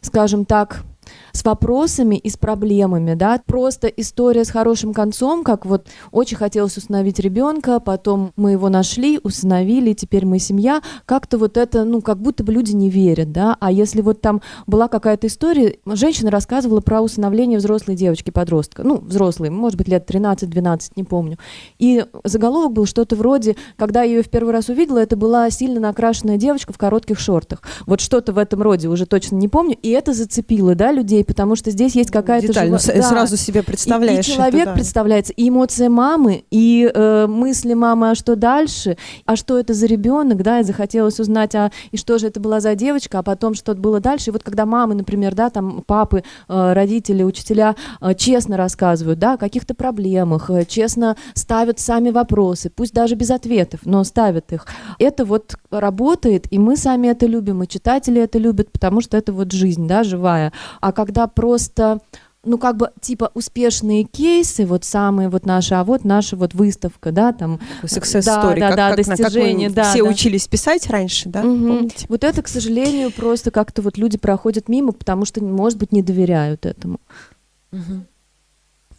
скажем так, с вопросами и с проблемами, да, просто история с хорошим концом, как вот очень хотелось установить ребенка, потом мы его нашли, установили, теперь мы семья, как-то вот это, ну, как будто бы люди не верят, да, а если вот там была какая-то история, женщина рассказывала про усыновление взрослой девочки-подростка, ну, взрослой, может быть, лет 13-12, не помню, и заголовок был что-то вроде, когда я ее в первый раз увидела, это была сильно накрашенная девочка в коротких шортах, вот что-то в этом роде, уже точно не помню, и это зацепило, да, людей, потому что здесь есть какая-то... Детально, жива... да. сразу себе представляешь. И, и человек это, да. представляется, и эмоция мамы, и э, мысли мамы, а что дальше, а что это за ребенок, да, и захотелось узнать, а и что же это была за девочка, а потом что было дальше. И вот когда мамы, например, да, там папы, э, родители, учителя э, честно рассказывают, да, о каких-то проблемах, э, честно ставят сами вопросы, пусть даже без ответов, но ставят их. Это вот работает, и мы сами это любим, и читатели это любят, потому что это вот жизнь, да, живая. А когда просто ну, как бы, типа, успешные кейсы, вот самые вот наши, а вот наша вот выставка, да, там. Success да, story, да, как, да, как, на- как мы достижения, да, все да. учились писать раньше, да? Помните? Вот это, к сожалению, просто как-то вот люди проходят мимо, потому что, может быть, не доверяют этому.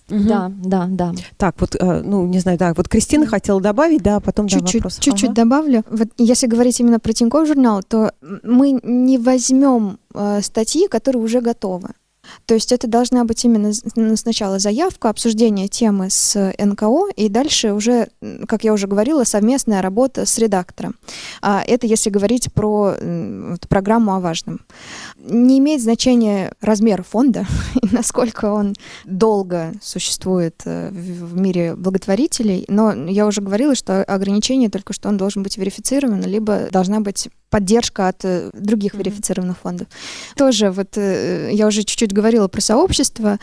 Мгм. Да, да, да. Так, вот, э, ну, не знаю, да, вот Кристина хотела добавить, да, а потом да, Чуть-чуть, вопрос. чуть-чуть Ага. добавлю. Вот если говорить именно про Тинькофф журнал, то мы не возьмем э, статьи, которые уже готовы. То есть это должна быть именно сначала заявка, обсуждение темы с НКО, и дальше уже, как я уже говорила, совместная работа с редактором. А это если говорить про программу о важном. Не имеет значения размер фонда, насколько он долго существует э, в мире благотворителей, но я уже говорила, что ограничение только что он должен быть верифицирован, либо должна быть поддержка от э, других Мгм. верифицированных фондов. Тоже вот э, я уже чуть-чуть говорила про сообщество,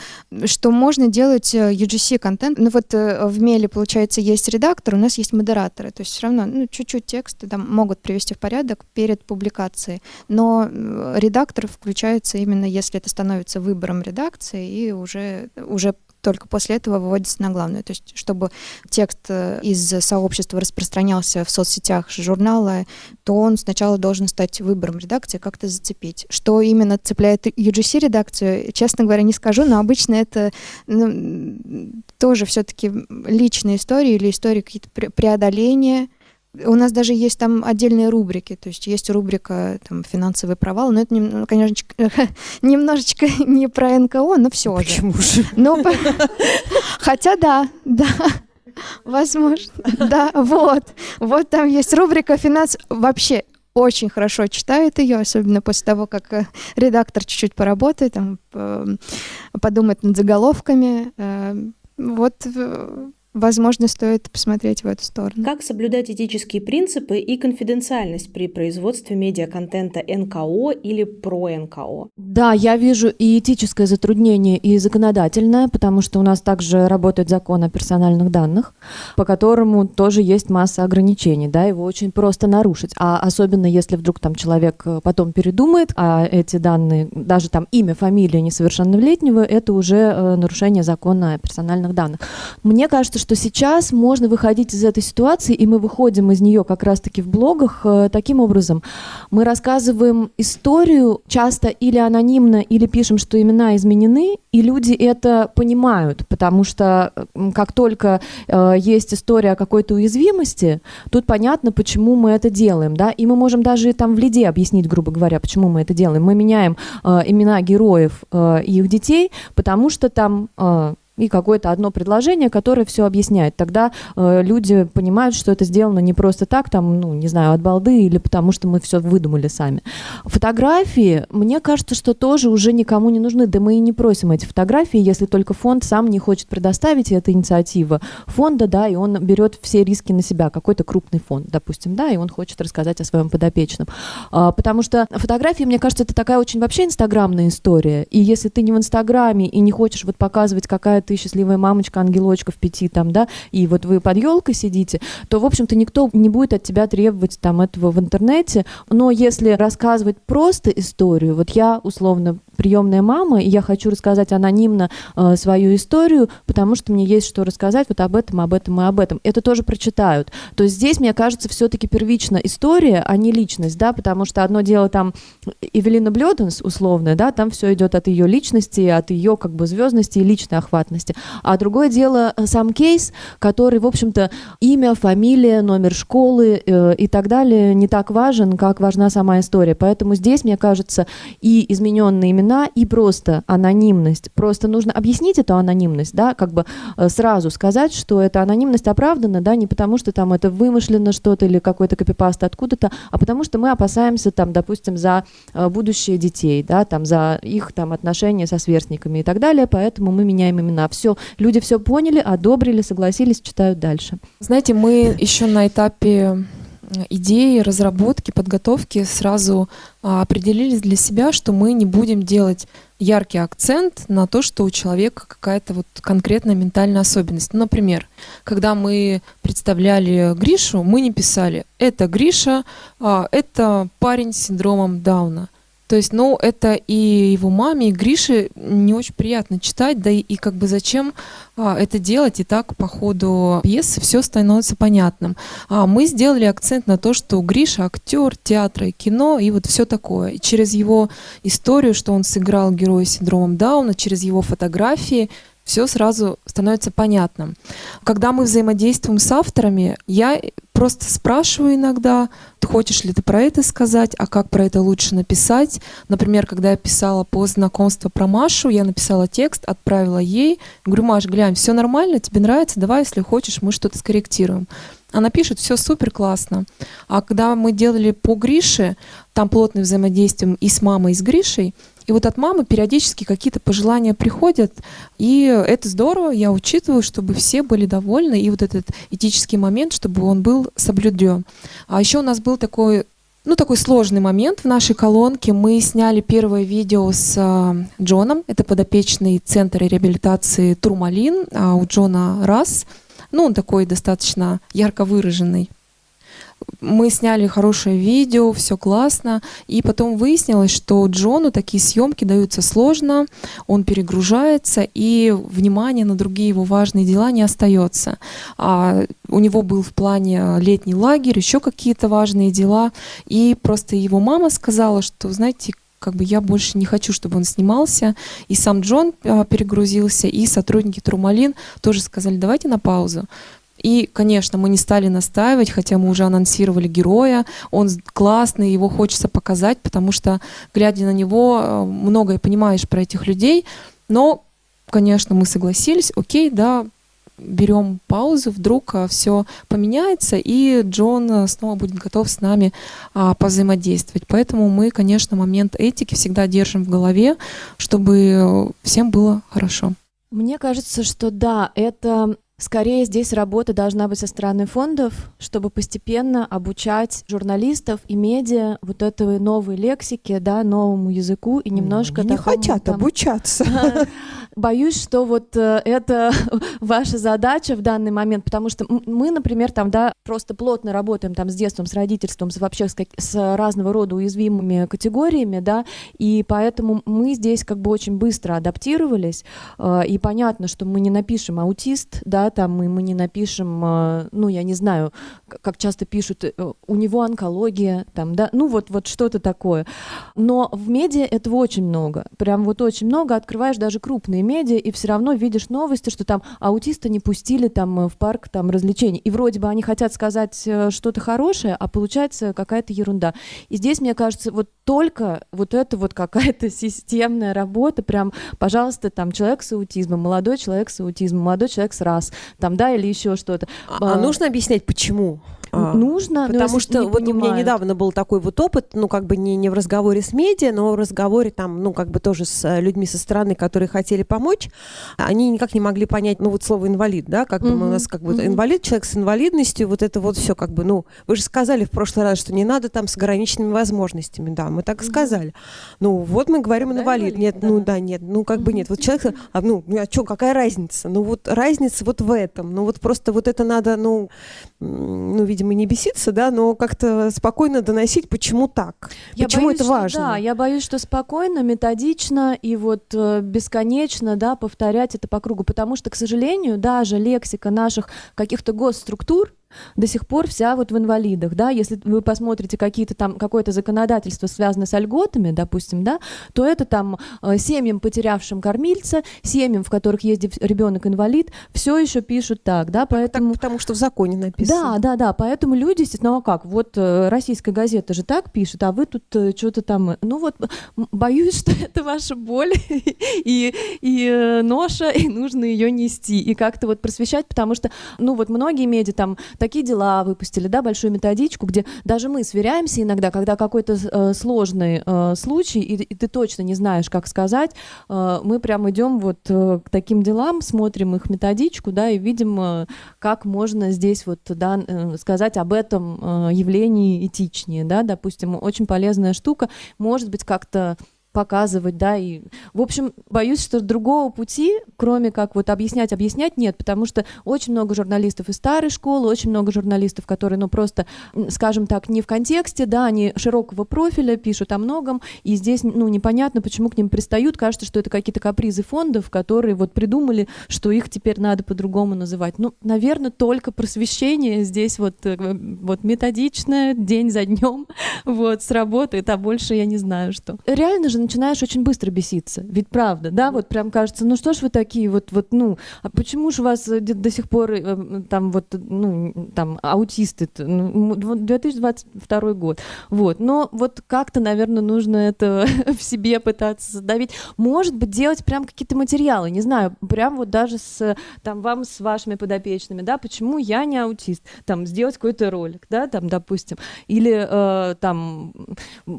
что можно делать э, UGC-контент. Ну вот в Меле, получается, есть редактор, у нас есть модераторы, то есть все равно ну, чуть-чуть тексты там могут привести в порядок перед публикацией, но редактор включается именно если это становится выбором редакции и уже, уже только после этого выводится на главную. То есть, чтобы текст э, из сообщества распространялся в соцсетях журнала, то он сначала должен стать выбором редакции, как-то зацепить. Что именно цепляет UGC-редакцию, честно говоря, не скажу, но обычно это ну, тоже все-таки личные истории или истории какие-то пре- преодоления. У нас даже есть там отдельные рубрики, то есть есть рубрика там, «Финансовый провал», но это, ну, конечно, немножечко не про НКО, но все же. Почему же? Но, по- хотя да, да, возможно, да, вот, вот там есть рубрика «Финанс». Вообще очень хорошо читает ее, особенно после того, как э, редактор чуть-чуть поработает, там, подумает над заголовками. Э, Вот, э, возможно, стоит посмотреть в эту сторону. Как соблюдать этические принципы и конфиденциальность при производстве медиаконтента НКО или про НКО? Да, я вижу и этическое затруднение, и законодательное, потому что у нас также работает закон о персональных данных, по которому тоже есть масса ограничений, да, его очень просто нарушить. А особенно если вдруг там человек э, потом передумает, а эти данные, даже там имя, фамилия несовершеннолетнего, это уже э, нарушение закона о персональных данных. Мне кажется, что сейчас можно выходить из этой ситуации, и мы выходим из нее как раз-таки в блогах э, таким образом. Мы рассказываем историю часто или анонимно, или пишем, что имена изменены, и люди это понимают, потому что как только э, есть история о какой-то уязвимости, тут понятно, почему мы это делаем, да, и мы можем даже там в лиде объяснить, грубо говоря, почему мы это делаем. Мы меняем э, имена героев э, и их детей, потому что там э, и какое-то одно предложение, которое все объясняет. Тогда э, люди понимают, что это сделано не просто так, там, ну, не знаю, от балды или потому что мы все выдумали сами. Фотографии, мне кажется, что тоже уже никому не нужны. Да мы и не просим эти фотографии, если только фонд сам не хочет предоставить, и это инициатива фонда, да, и он берет все риски на себя, какой-то крупный фонд, допустим, да, и он хочет рассказать о своем подопечном. А, потому что фотографии, мне кажется, это такая очень вообще инстаграмная история. И если ты не в инстаграме и не хочешь вот показывать, какая ты счастливая мамочка, ангелочка в пяти там, да, и вот вы под елкой сидите, то, в общем-то, никто не будет от тебя требовать там этого в интернете. Но если рассказывать просто историю, вот я условно приемная мама, и я хочу рассказать анонимно э, свою историю, потому что мне есть что рассказать вот об этом, об этом и об этом. Это тоже прочитают. То есть здесь, мне кажется, все-таки первично история, а не личность, да, потому что одно дело там Эвелина Блёденс, условно, да, там все идет от ее личности, от ее как бы звездности и личной охватности. А другое дело э, сам кейс, который, в общем-то, имя, фамилия, номер школы э, и так далее не так важен, как важна сама история. Поэтому здесь, мне кажется, и измененные имена, и просто анонимность. Просто нужно объяснить эту анонимность, да, как бы э, сразу сказать, что эта анонимность оправдана, да, не потому что там это вымышлено что-то или какой-то копипаст откуда-то, а потому что мы опасаемся там, допустим, за э, будущее детей, да, там за их там отношения со сверстниками и так далее, поэтому мы меняем имена. Все, люди все поняли, одобрили, согласились, читают дальше. Знаете, мы еще на этапе идеи, разработки, подготовки сразу а, определились для себя, что мы не будем делать яркий акцент на то, что у человека какая-то вот конкретная ментальная особенность. Ну, Например, когда мы представляли Гришу, мы не писали «это Гриша, а, это парень с синдромом Дауна». То есть, ну, это и его маме, и Грише не очень приятно читать, да и, и как бы зачем а, это делать, и так по ходу пьесы все становится понятным. А мы сделали акцент на то, что Гриша актер театра и кино, и вот все такое. И через его историю, что он сыграл героя с синдромом Дауна, через его фотографии, все сразу становится понятным. Когда мы взаимодействуем с авторами, я просто спрашиваю иногда, хочешь ли ты про это сказать, а как про это лучше написать. Например, когда я писала по знакомству про Машу, я написала текст, отправила ей. Говорю, Маш, глянь, все нормально, тебе нравится, давай, если хочешь, мы что-то скорректируем. Она пишет, все супер классно. А когда мы делали по Грише, там плотное взаимодействие и с мамой, и с Гришей, и вот от мамы периодически какие-то пожелания приходят, и это здорово, я учитываю, чтобы все были довольны, и вот этот этический момент, чтобы он был соблюден. А еще у нас был такой ну, такой сложный момент в нашей колонке. Мы сняли первое видео с э, Джоном. Это подопечный центр реабилитации Турмалин. А у Джона раз. Ну, он такой достаточно ярко выраженный мы сняли хорошее видео, все классно, и потом выяснилось, что Джону такие съемки даются сложно, он перегружается, и внимание на другие его важные дела не остается. А у него был в плане летний лагерь, еще какие-то важные дела, и просто его мама сказала, что, знаете, как бы я больше не хочу, чтобы он снимался. И сам Джон а, перегрузился, и сотрудники Трумалин тоже сказали, давайте на паузу. И, конечно, мы не стали настаивать, хотя мы уже анонсировали героя. Он классный, его хочется показать, потому что, глядя на него, э, многое понимаешь про этих людей. Но, конечно, мы согласились, окей, да, берем паузу, вдруг а, все поменяется, и Джон э, снова будет готов с нами а, позаимодействовать. Поэтому мы, конечно, момент этики всегда держим в голове, чтобы э, всем было хорошо. Мне кажется, что да, это Скорее здесь работа должна быть со стороны фондов, чтобы постепенно обучать журналистов и медиа вот этой новой лексике, да, новому языку и немножко не такому, хотят там, обучаться. Боюсь, что вот э, это ваша задача в данный момент, потому что мы, например, там, да, просто плотно работаем там с детством, с родительством, с вообще с, как, с разного рода уязвимыми категориями, да, и поэтому мы здесь как бы очень быстро адаптировались, э, и понятно, что мы не напишем аутист, да, там мы, мы не напишем, э, ну, я не знаю, как часто пишут, у него онкология, там, да, ну, вот, вот что-то такое. Но в медиа этого очень много, прям вот очень много, открываешь даже крупные медиа, и все равно видишь новости, что там аутиста не пустили там э, в парк там развлечений. И вроде бы они хотят сказать э, что-то хорошее, а получается какая-то ерунда. И здесь, мне кажется, вот только вот это вот какая-то системная работа, прям, пожалуйста, там человек с аутизмом, молодой человек с аутизмом, молодой человек с раз, там, да, или еще что-то. А, а нужно объяснять, почему? А, нужно, потому что вот понимают. у меня недавно был такой вот опыт, ну как бы не, не в разговоре с медиа, но в разговоре там, ну как бы тоже с э, людьми со стороны, которые хотели помочь, они никак не могли понять, ну вот слово инвалид, да, как бы у нас как бы инвалид, человек с инвалидностью, вот это вот все как бы, ну вы же сказали в прошлый раз, что не надо там с ограниченными возможностями, да, мы так и сказали. Ну вот мы говорим да, инвалид, инвалид, нет, да. ну да, нет, ну как бы нет, вот человек, а, ну, ну а что, какая разница? Ну вот разница вот в этом, ну вот просто вот это надо, ну, ну видимо не беситься, да, но как-то спокойно доносить, почему так, я почему боюсь, это важно. Что, да, я боюсь, что спокойно, методично и вот э, бесконечно, да, повторять это по кругу, потому что, к сожалению, даже лексика наших каких-то госструктур, до сих пор вся вот в инвалидах, да, если вы посмотрите какие-то там, какое-то законодательство, связанное с льготами, допустим, да, то это там э, семьям, потерявшим кормильца, семьям, в которых ездит ребенок инвалид, все еще пишут так, да, поэтому... Так, потому что в законе написано. Да, да, да, поэтому люди, естественно, ну а как, вот э, российская газета же так пишет, а вы тут э, что-то там, ну вот, боюсь, что это ваша боль и, и ноша, и нужно ее нести, и как-то вот просвещать, потому что, ну вот многие медиа там такие дела выпустили, да, большую методичку, где даже мы сверяемся иногда, когда какой-то э, сложный э, случай, и, и ты точно не знаешь, как сказать, э, мы прям идем вот э, к таким делам, смотрим их методичку, да, и видим, э, как можно здесь вот, да, э, сказать об этом э, явлении этичнее, да, допустим, очень полезная штука, может быть, как-то показывать, да, и, в общем, боюсь, что другого пути, кроме как вот объяснять, объяснять, нет, потому что очень много журналистов из старой школы, очень много журналистов, которые, ну, просто, скажем так, не в контексте, да, они широкого профиля, пишут о многом, и здесь, ну, непонятно, почему к ним пристают, кажется, что это какие-то капризы фондов, которые вот придумали, что их теперь надо по-другому называть. Ну, наверное, только просвещение здесь вот, э, вот методичное, день за днем, вот, сработает, а больше я не знаю, что. Реально же начинаешь очень быстро беситься, ведь правда, да, вот прям кажется, ну что ж вы такие вот, вот, ну, а почему же у вас э, до сих пор э, там вот, ну, там, аутисты, ну, 2022 год, вот, но вот как-то, наверное, нужно это в себе пытаться задавить, может быть, делать прям какие-то материалы, не знаю, прям вот даже с, там, вам с вашими подопечными, да, почему я не аутист, там, сделать какой-то ролик, да, там, допустим, или э, там,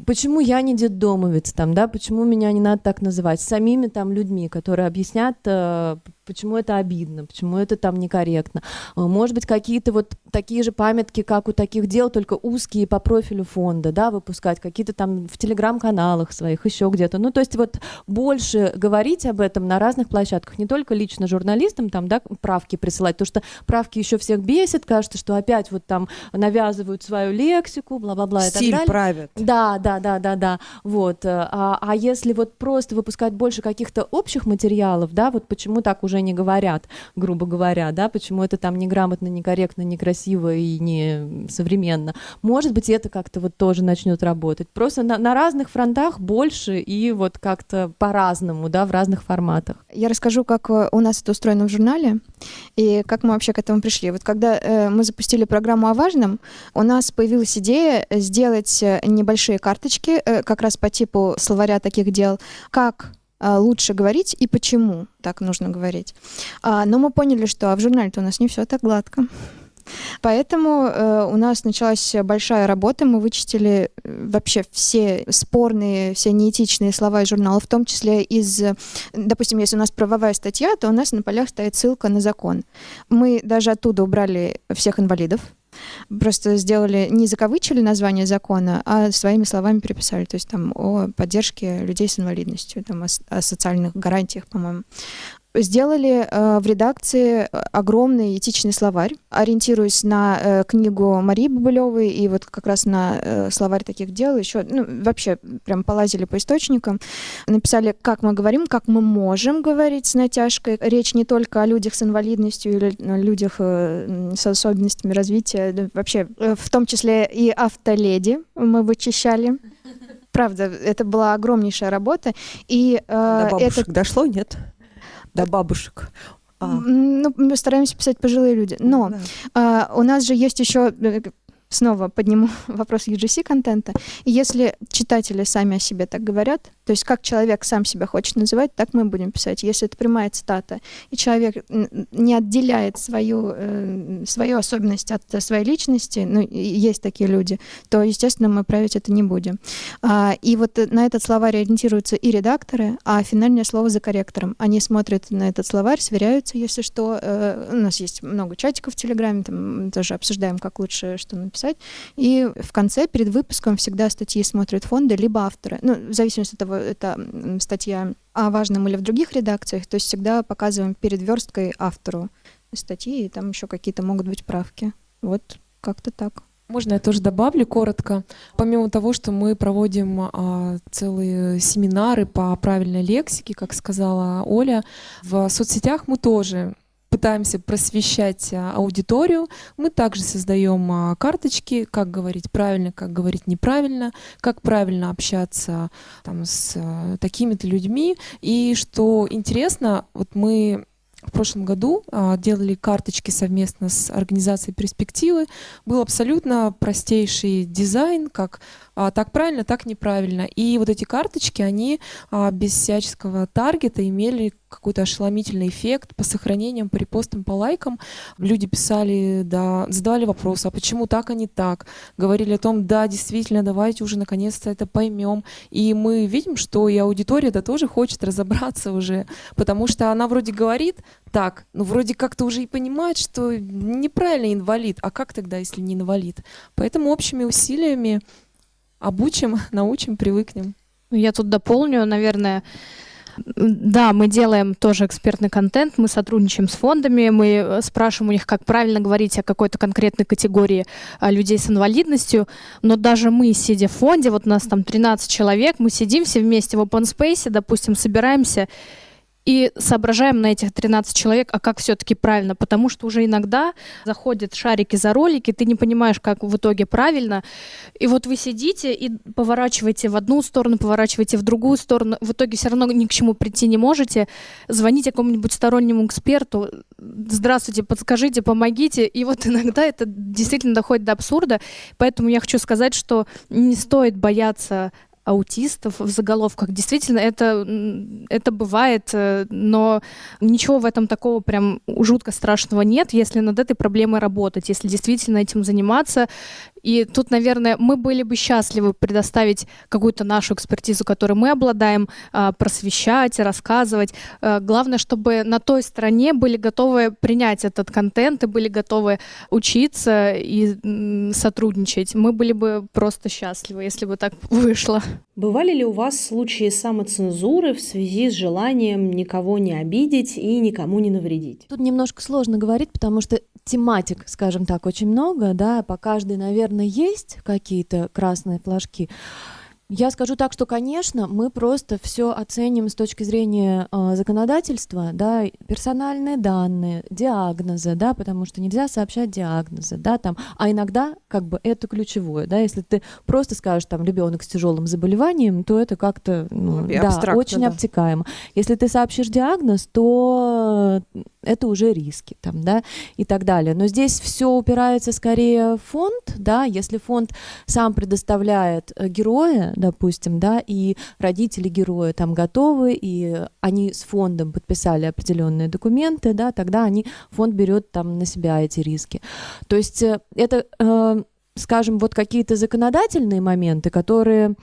почему я не детдомовец, там, да, почему меня не надо так называть, самими там людьми, которые объяснят, э, почему это обидно, почему это там некорректно. Э, может быть, какие-то вот такие же памятки, как у таких дел, только узкие по профилю фонда, да, выпускать, какие-то там в телеграм-каналах своих, еще где-то. Ну, то есть вот больше говорить об этом на разных площадках, не только лично журналистам там, да, правки присылать, потому что правки еще всех бесит, кажется, что опять вот там навязывают свою лексику, бла-бла-бла и так далее. правят. Да, да, да, да, да, вот. Э, а, а если вот просто выпускать больше каких-то общих материалов, да, вот почему так уже уже не говорят, грубо говоря, да, почему это там неграмотно, некорректно, некрасиво и не современно. Может быть, это как-то вот тоже начнет работать. Просто на, на разных фронтах больше и вот как-то по-разному, да, в разных форматах. Я расскажу, как э, у нас это устроено в журнале и как мы вообще к этому пришли. Вот когда э, мы запустили программу о важном, у нас появилась идея сделать э, небольшие карточки, э, как раз по типу словаря таких дел, как лучше говорить и почему так нужно говорить. А, но мы поняли, что а в журнале-то у нас не все так гладко. Поэтому э, у нас началась большая работа. Мы вычистили э, вообще все спорные, все неэтичные слова из журнала, в том числе из, допустим, если у нас правовая статья, то у нас на полях стоит ссылка на закон. Мы даже оттуда убрали всех инвалидов, Просто сделали, не закавычили название закона, а своими словами переписали. То есть там о поддержке людей с инвалидностью, там о, о социальных гарантиях, по-моему сделали э, в редакции э, огромный этичный словарь, ориентируясь на э, книгу Марии Бабылевой и вот как раз на э, словарь таких дел еще, ну, вообще прям полазили по источникам, написали, как мы говорим, как мы можем говорить с натяжкой. Речь не только о людях с инвалидностью или о людях э, с особенностями развития, да, вообще э, в том числе и автоледи мы вычищали. Правда, это была огромнейшая работа. И, э, До бабушек это... дошло, нет? До бабушек. А. Ну, мы стараемся писать пожилые люди. Но да. а, у нас же есть еще э, снова подниму вопрос UGC-контента. И если читатели сами о себе так говорят, то есть как человек сам себя хочет называть, так мы будем писать. Если это прямая цитата, и человек не отделяет свою, э, свою особенность от своей личности, ну, есть такие люди, то, естественно, мы править это не будем. А, и вот на этот словарь ориентируются и редакторы, а финальное слово за корректором. Они смотрят на этот словарь, сверяются, если что. Э, у нас есть много чатиков в Телеграме, там тоже обсуждаем, как лучше что написать написать. И в конце, перед выпуском, всегда статьи смотрят фонды, либо авторы. Ну, в зависимости от того, это статья о важном или в других редакциях, то есть всегда показываем перед версткой автору статьи, и там еще какие-то могут быть правки. Вот как-то так. Можно я тоже добавлю коротко? Помимо того, что мы проводим а, целые семинары по правильной лексике, как сказала Оля, в соцсетях мы тоже пытаемся просвещать а, аудиторию. Мы также создаем а, карточки, как говорить правильно, как говорить неправильно, как правильно общаться там, с а, такими-то людьми. И что интересно, вот мы в прошлом году делали карточки совместно с организацией «Перспективы». Был абсолютно простейший дизайн, как а, так правильно, так неправильно. И вот эти карточки, они а, без всяческого таргета имели какой-то ошеломительный эффект по сохранениям, по репостам, по лайкам. Люди писали, да, задавали вопросы, а почему так, а не так? Говорили о том, да, действительно, давайте уже наконец-то это поймем. И мы видим, что и аудитория да тоже хочет разобраться уже, потому что она вроде говорит, так, ну вроде как-то уже и понимает, что неправильно инвалид, а как тогда, если не инвалид? Поэтому общими усилиями обучим, научим, привыкнем. Я тут дополню, наверное, да, мы делаем тоже экспертный контент, мы сотрудничаем с фондами, мы э, спрашиваем у них, как правильно говорить о какой-то конкретной категории а, людей с инвалидностью, но даже мы, сидя в фонде, вот у нас там 13 человек, мы сидим все вместе в open space, допустим, собираемся, и соображаем на этих 13 человек, а как все-таки правильно, потому что уже иногда заходят шарики за ролики, ты не понимаешь, как в итоге правильно, и вот вы сидите и поворачиваете в одну сторону, поворачиваете в другую сторону, в итоге все равно ни к чему прийти не можете, звоните какому-нибудь стороннему эксперту, здравствуйте, подскажите, помогите, и вот иногда это действительно доходит до абсурда, поэтому я хочу сказать, что не стоит бояться аутистов в заголовках. Действительно, это, это бывает, э, но ничего в этом такого прям жутко страшного нет, если над этой проблемой работать, если действительно этим заниматься и тут, наверное, мы были бы счастливы предоставить какую-то нашу экспертизу, которой мы обладаем, а, просвещать, рассказывать. А, главное, чтобы на той стороне были готовы принять этот контент и были готовы учиться и сотрудничать. Мы были бы просто счастливы, если бы так вышло. Бывали ли у вас случаи самоцензуры в связи с желанием никого не обидеть и никому не навредить? Тут немножко сложно говорить, потому что тематик, скажем так, очень много, да, по каждой, наверное, есть какие-то красные флажки. Я скажу так, что, конечно, мы просто все оценим с точки зрения э, законодательства, да, персональные данные, диагнозы, да, потому что нельзя сообщать диагнозы, да, там, а иногда как бы это ключевое, да, если ты просто скажешь там ребенок с тяжелым заболеванием, то это как-то, ну, ну да, очень да. обтекаемо. Если ты сообщишь диагноз, то это уже риски, там, да, и так далее. Но здесь все упирается скорее в фонд, да, если фонд сам предоставляет э, героя, допустим, да, и родители героя там готовы, и они с фондом подписали определенные документы, да, тогда они, фонд берет там на себя эти риски. То есть э, это, э, скажем, вот какие-то законодательные моменты, которые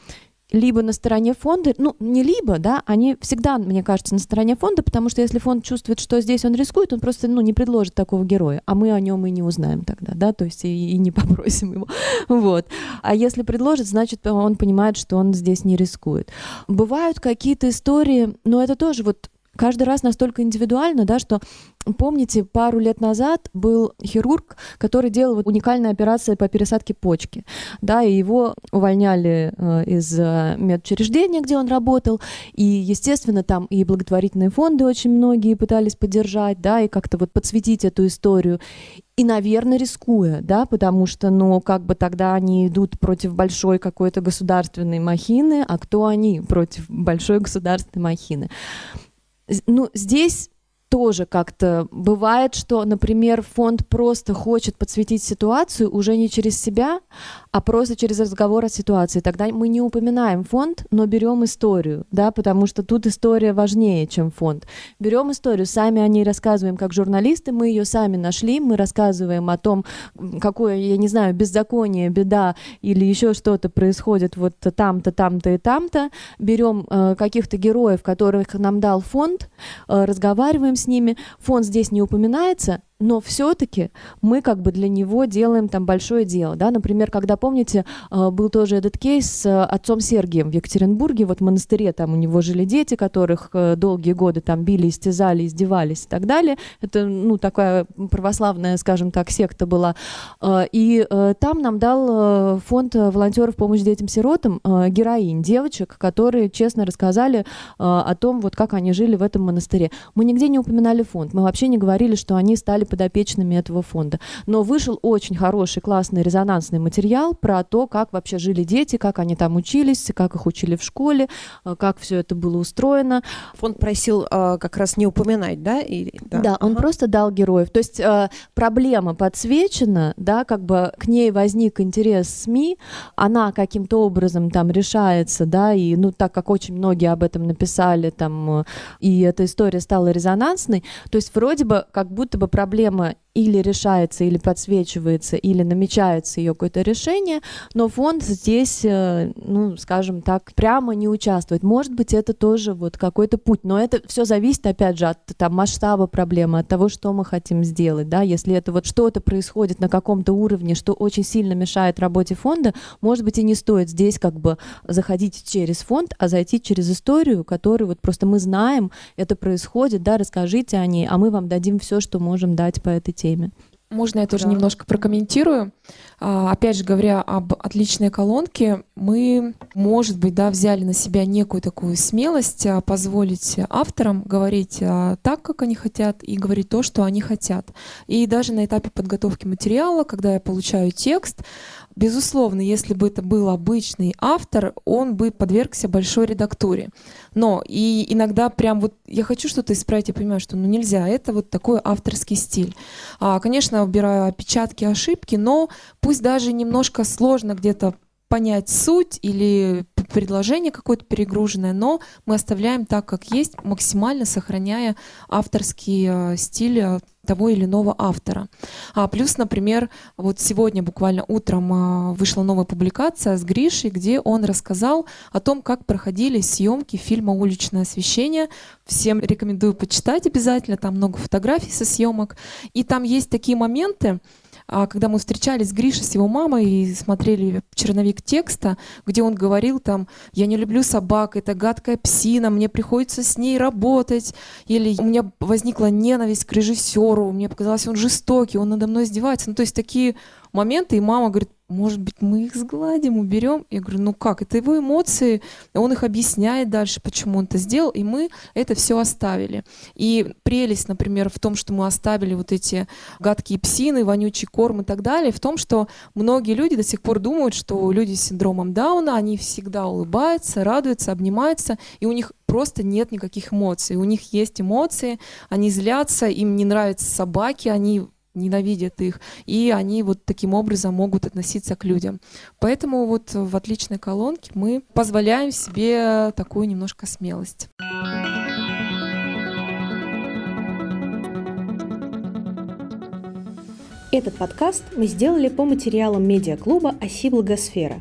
либо на стороне фонда, ну, не либо, да, они всегда, мне кажется, на стороне фонда, потому что если фонд чувствует, что здесь он рискует, он просто, ну, не предложит такого героя, а мы о нем и не узнаем тогда, да, то есть и, и не попросим его, вот. А если предложит, значит, он понимает, что он здесь не рискует. Бывают какие-то истории, но это тоже вот каждый раз настолько индивидуально, да, что помните, пару лет назад был хирург, который делал вот уникальные операции по пересадке почки, да, и его увольняли э, из э, медучреждения, где он работал, и, естественно, там и благотворительные фонды очень многие пытались поддержать, да, и как-то вот подсветить эту историю, и, наверное, рискуя, да, потому что, ну, как бы тогда они идут против большой какой-то государственной махины, а кто они против большой государственной махины? Ну, здесь тоже как-то бывает, что, например, фонд просто хочет подсветить ситуацию уже не через себя, а просто через разговор о ситуации. Тогда мы не упоминаем фонд, но берем историю, да, потому что тут история важнее, чем фонд. Берем историю, сами о ней рассказываем как журналисты, мы ее сами нашли, мы рассказываем о том, какое, я не знаю, беззаконие, беда или еще что-то происходит вот там-то, там-то и там-то. Берем э, каких-то героев, которых нам дал фонд, э, разговариваем с ними. Фонд здесь не упоминается, но все-таки мы как бы для него делаем там большое дело, да, например, когда, помните, э, был тоже этот кейс с отцом Сергием в Екатеринбурге, вот в монастыре там у него жили дети, которых э, долгие годы там били, истязали, издевались и так далее, это, ну, такая православная, скажем так, секта была, э, и там нам дал фонд волонтеров помощи детям-сиротам героинь, девочек, которые честно рассказали о том, вот как они жили в этом монастыре. Мы нигде не упоминали фонд, мы вообще не говорили, что они стали стали подопечными этого фонда. Но вышел очень хороший, классный, резонансный материал про то, как вообще жили дети, как они там учились, как их учили в школе, э, как все это было устроено. Фонд просил э, как раз не упоминать, да? И, да, да он ага. просто дал героев. То есть э, проблема подсвечена, да, как бы к ней возник интерес СМИ, она каким-то образом там решается, да, и ну так как очень многие об этом написали, там, э, и эта история стала резонансной, то есть вроде бы как будто бы проблема проблема или решается, или подсвечивается, или намечается ее какое-то решение, но фонд здесь, э, ну, скажем так, прямо не участвует. Может быть, это тоже вот какой-то путь, но это все зависит, опять же, от там, масштаба проблемы, от того, что мы хотим сделать, да, если это вот что-то происходит на каком-то уровне, что очень сильно мешает работе фонда, может быть, и не стоит здесь как бы заходить через фонд, а зайти через историю, которую вот просто мы знаем, это происходит, да, расскажите о ней, а мы вам дадим все, что можем дать по этой теме. Можно я тоже да. немножко прокомментирую? А, опять же, говоря об отличной колонке, мы, может быть, да, взяли на себя некую такую смелость а, позволить авторам говорить а, так, как они хотят, и говорить то, что они хотят. И даже на этапе подготовки материала, когда я получаю текст, Безусловно, если бы это был обычный автор, он бы подвергся большой редактуре. Но и иногда прям вот я хочу что-то исправить, я понимаю, что ну нельзя, это вот такой авторский стиль. А, конечно, убираю опечатки, ошибки, но пусть даже немножко сложно где-то понять суть или предложение какое-то перегруженное, но мы оставляем так, как есть, максимально сохраняя авторский э, стиль э, того или иного автора. А плюс, например, вот сегодня буквально утром а, вышла новая публикация с Гришей, где он рассказал о том, как проходили съемки фильма «Уличное освещение». Всем рекомендую почитать обязательно, там много фотографий со съемок. И там есть такие моменты, когда мы встречались с Гришей, с его мамой и смотрели черновик текста, где он говорил там, я не люблю собак, это гадкая псина, мне приходится с ней работать, или у меня возникла ненависть к режиссеру, мне показалось, он жестокий, он надо мной издевается. Ну, то есть такие моменты, и мама говорит, может быть, мы их сгладим, уберем. Я говорю, ну как, это его эмоции, он их объясняет дальше, почему он это сделал, и мы это все оставили. И прелесть, например, в том, что мы оставили вот эти гадкие псины, вонючий корм и так далее, в том, что многие люди до сих пор думают, что люди с синдромом Дауна, они всегда улыбаются, радуются, обнимаются, и у них просто нет никаких эмоций. У них есть эмоции, они злятся, им не нравятся собаки, они ненавидят их, и они вот таким образом могут относиться к людям. Поэтому вот в отличной колонке мы позволяем себе такую немножко смелость. Этот подкаст мы сделали по материалам медиаклуба «Оси Благосфера».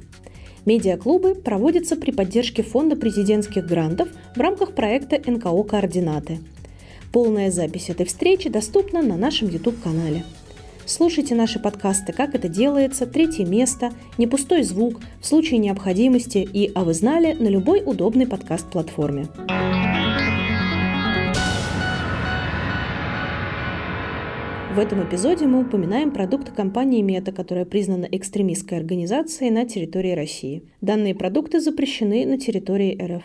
Медиаклубы проводятся при поддержке Фонда президентских грантов в рамках проекта НКО «Координаты». Полная запись этой встречи доступна на нашем YouTube-канале. Слушайте наши подкасты «Как это делается», «Третье место», «Не пустой звук», «В случае необходимости» и «А вы знали» на любой удобной подкаст-платформе. В этом эпизоде мы упоминаем продукты компании Мета, которая признана экстремистской организацией на территории России. Данные продукты запрещены на территории РФ.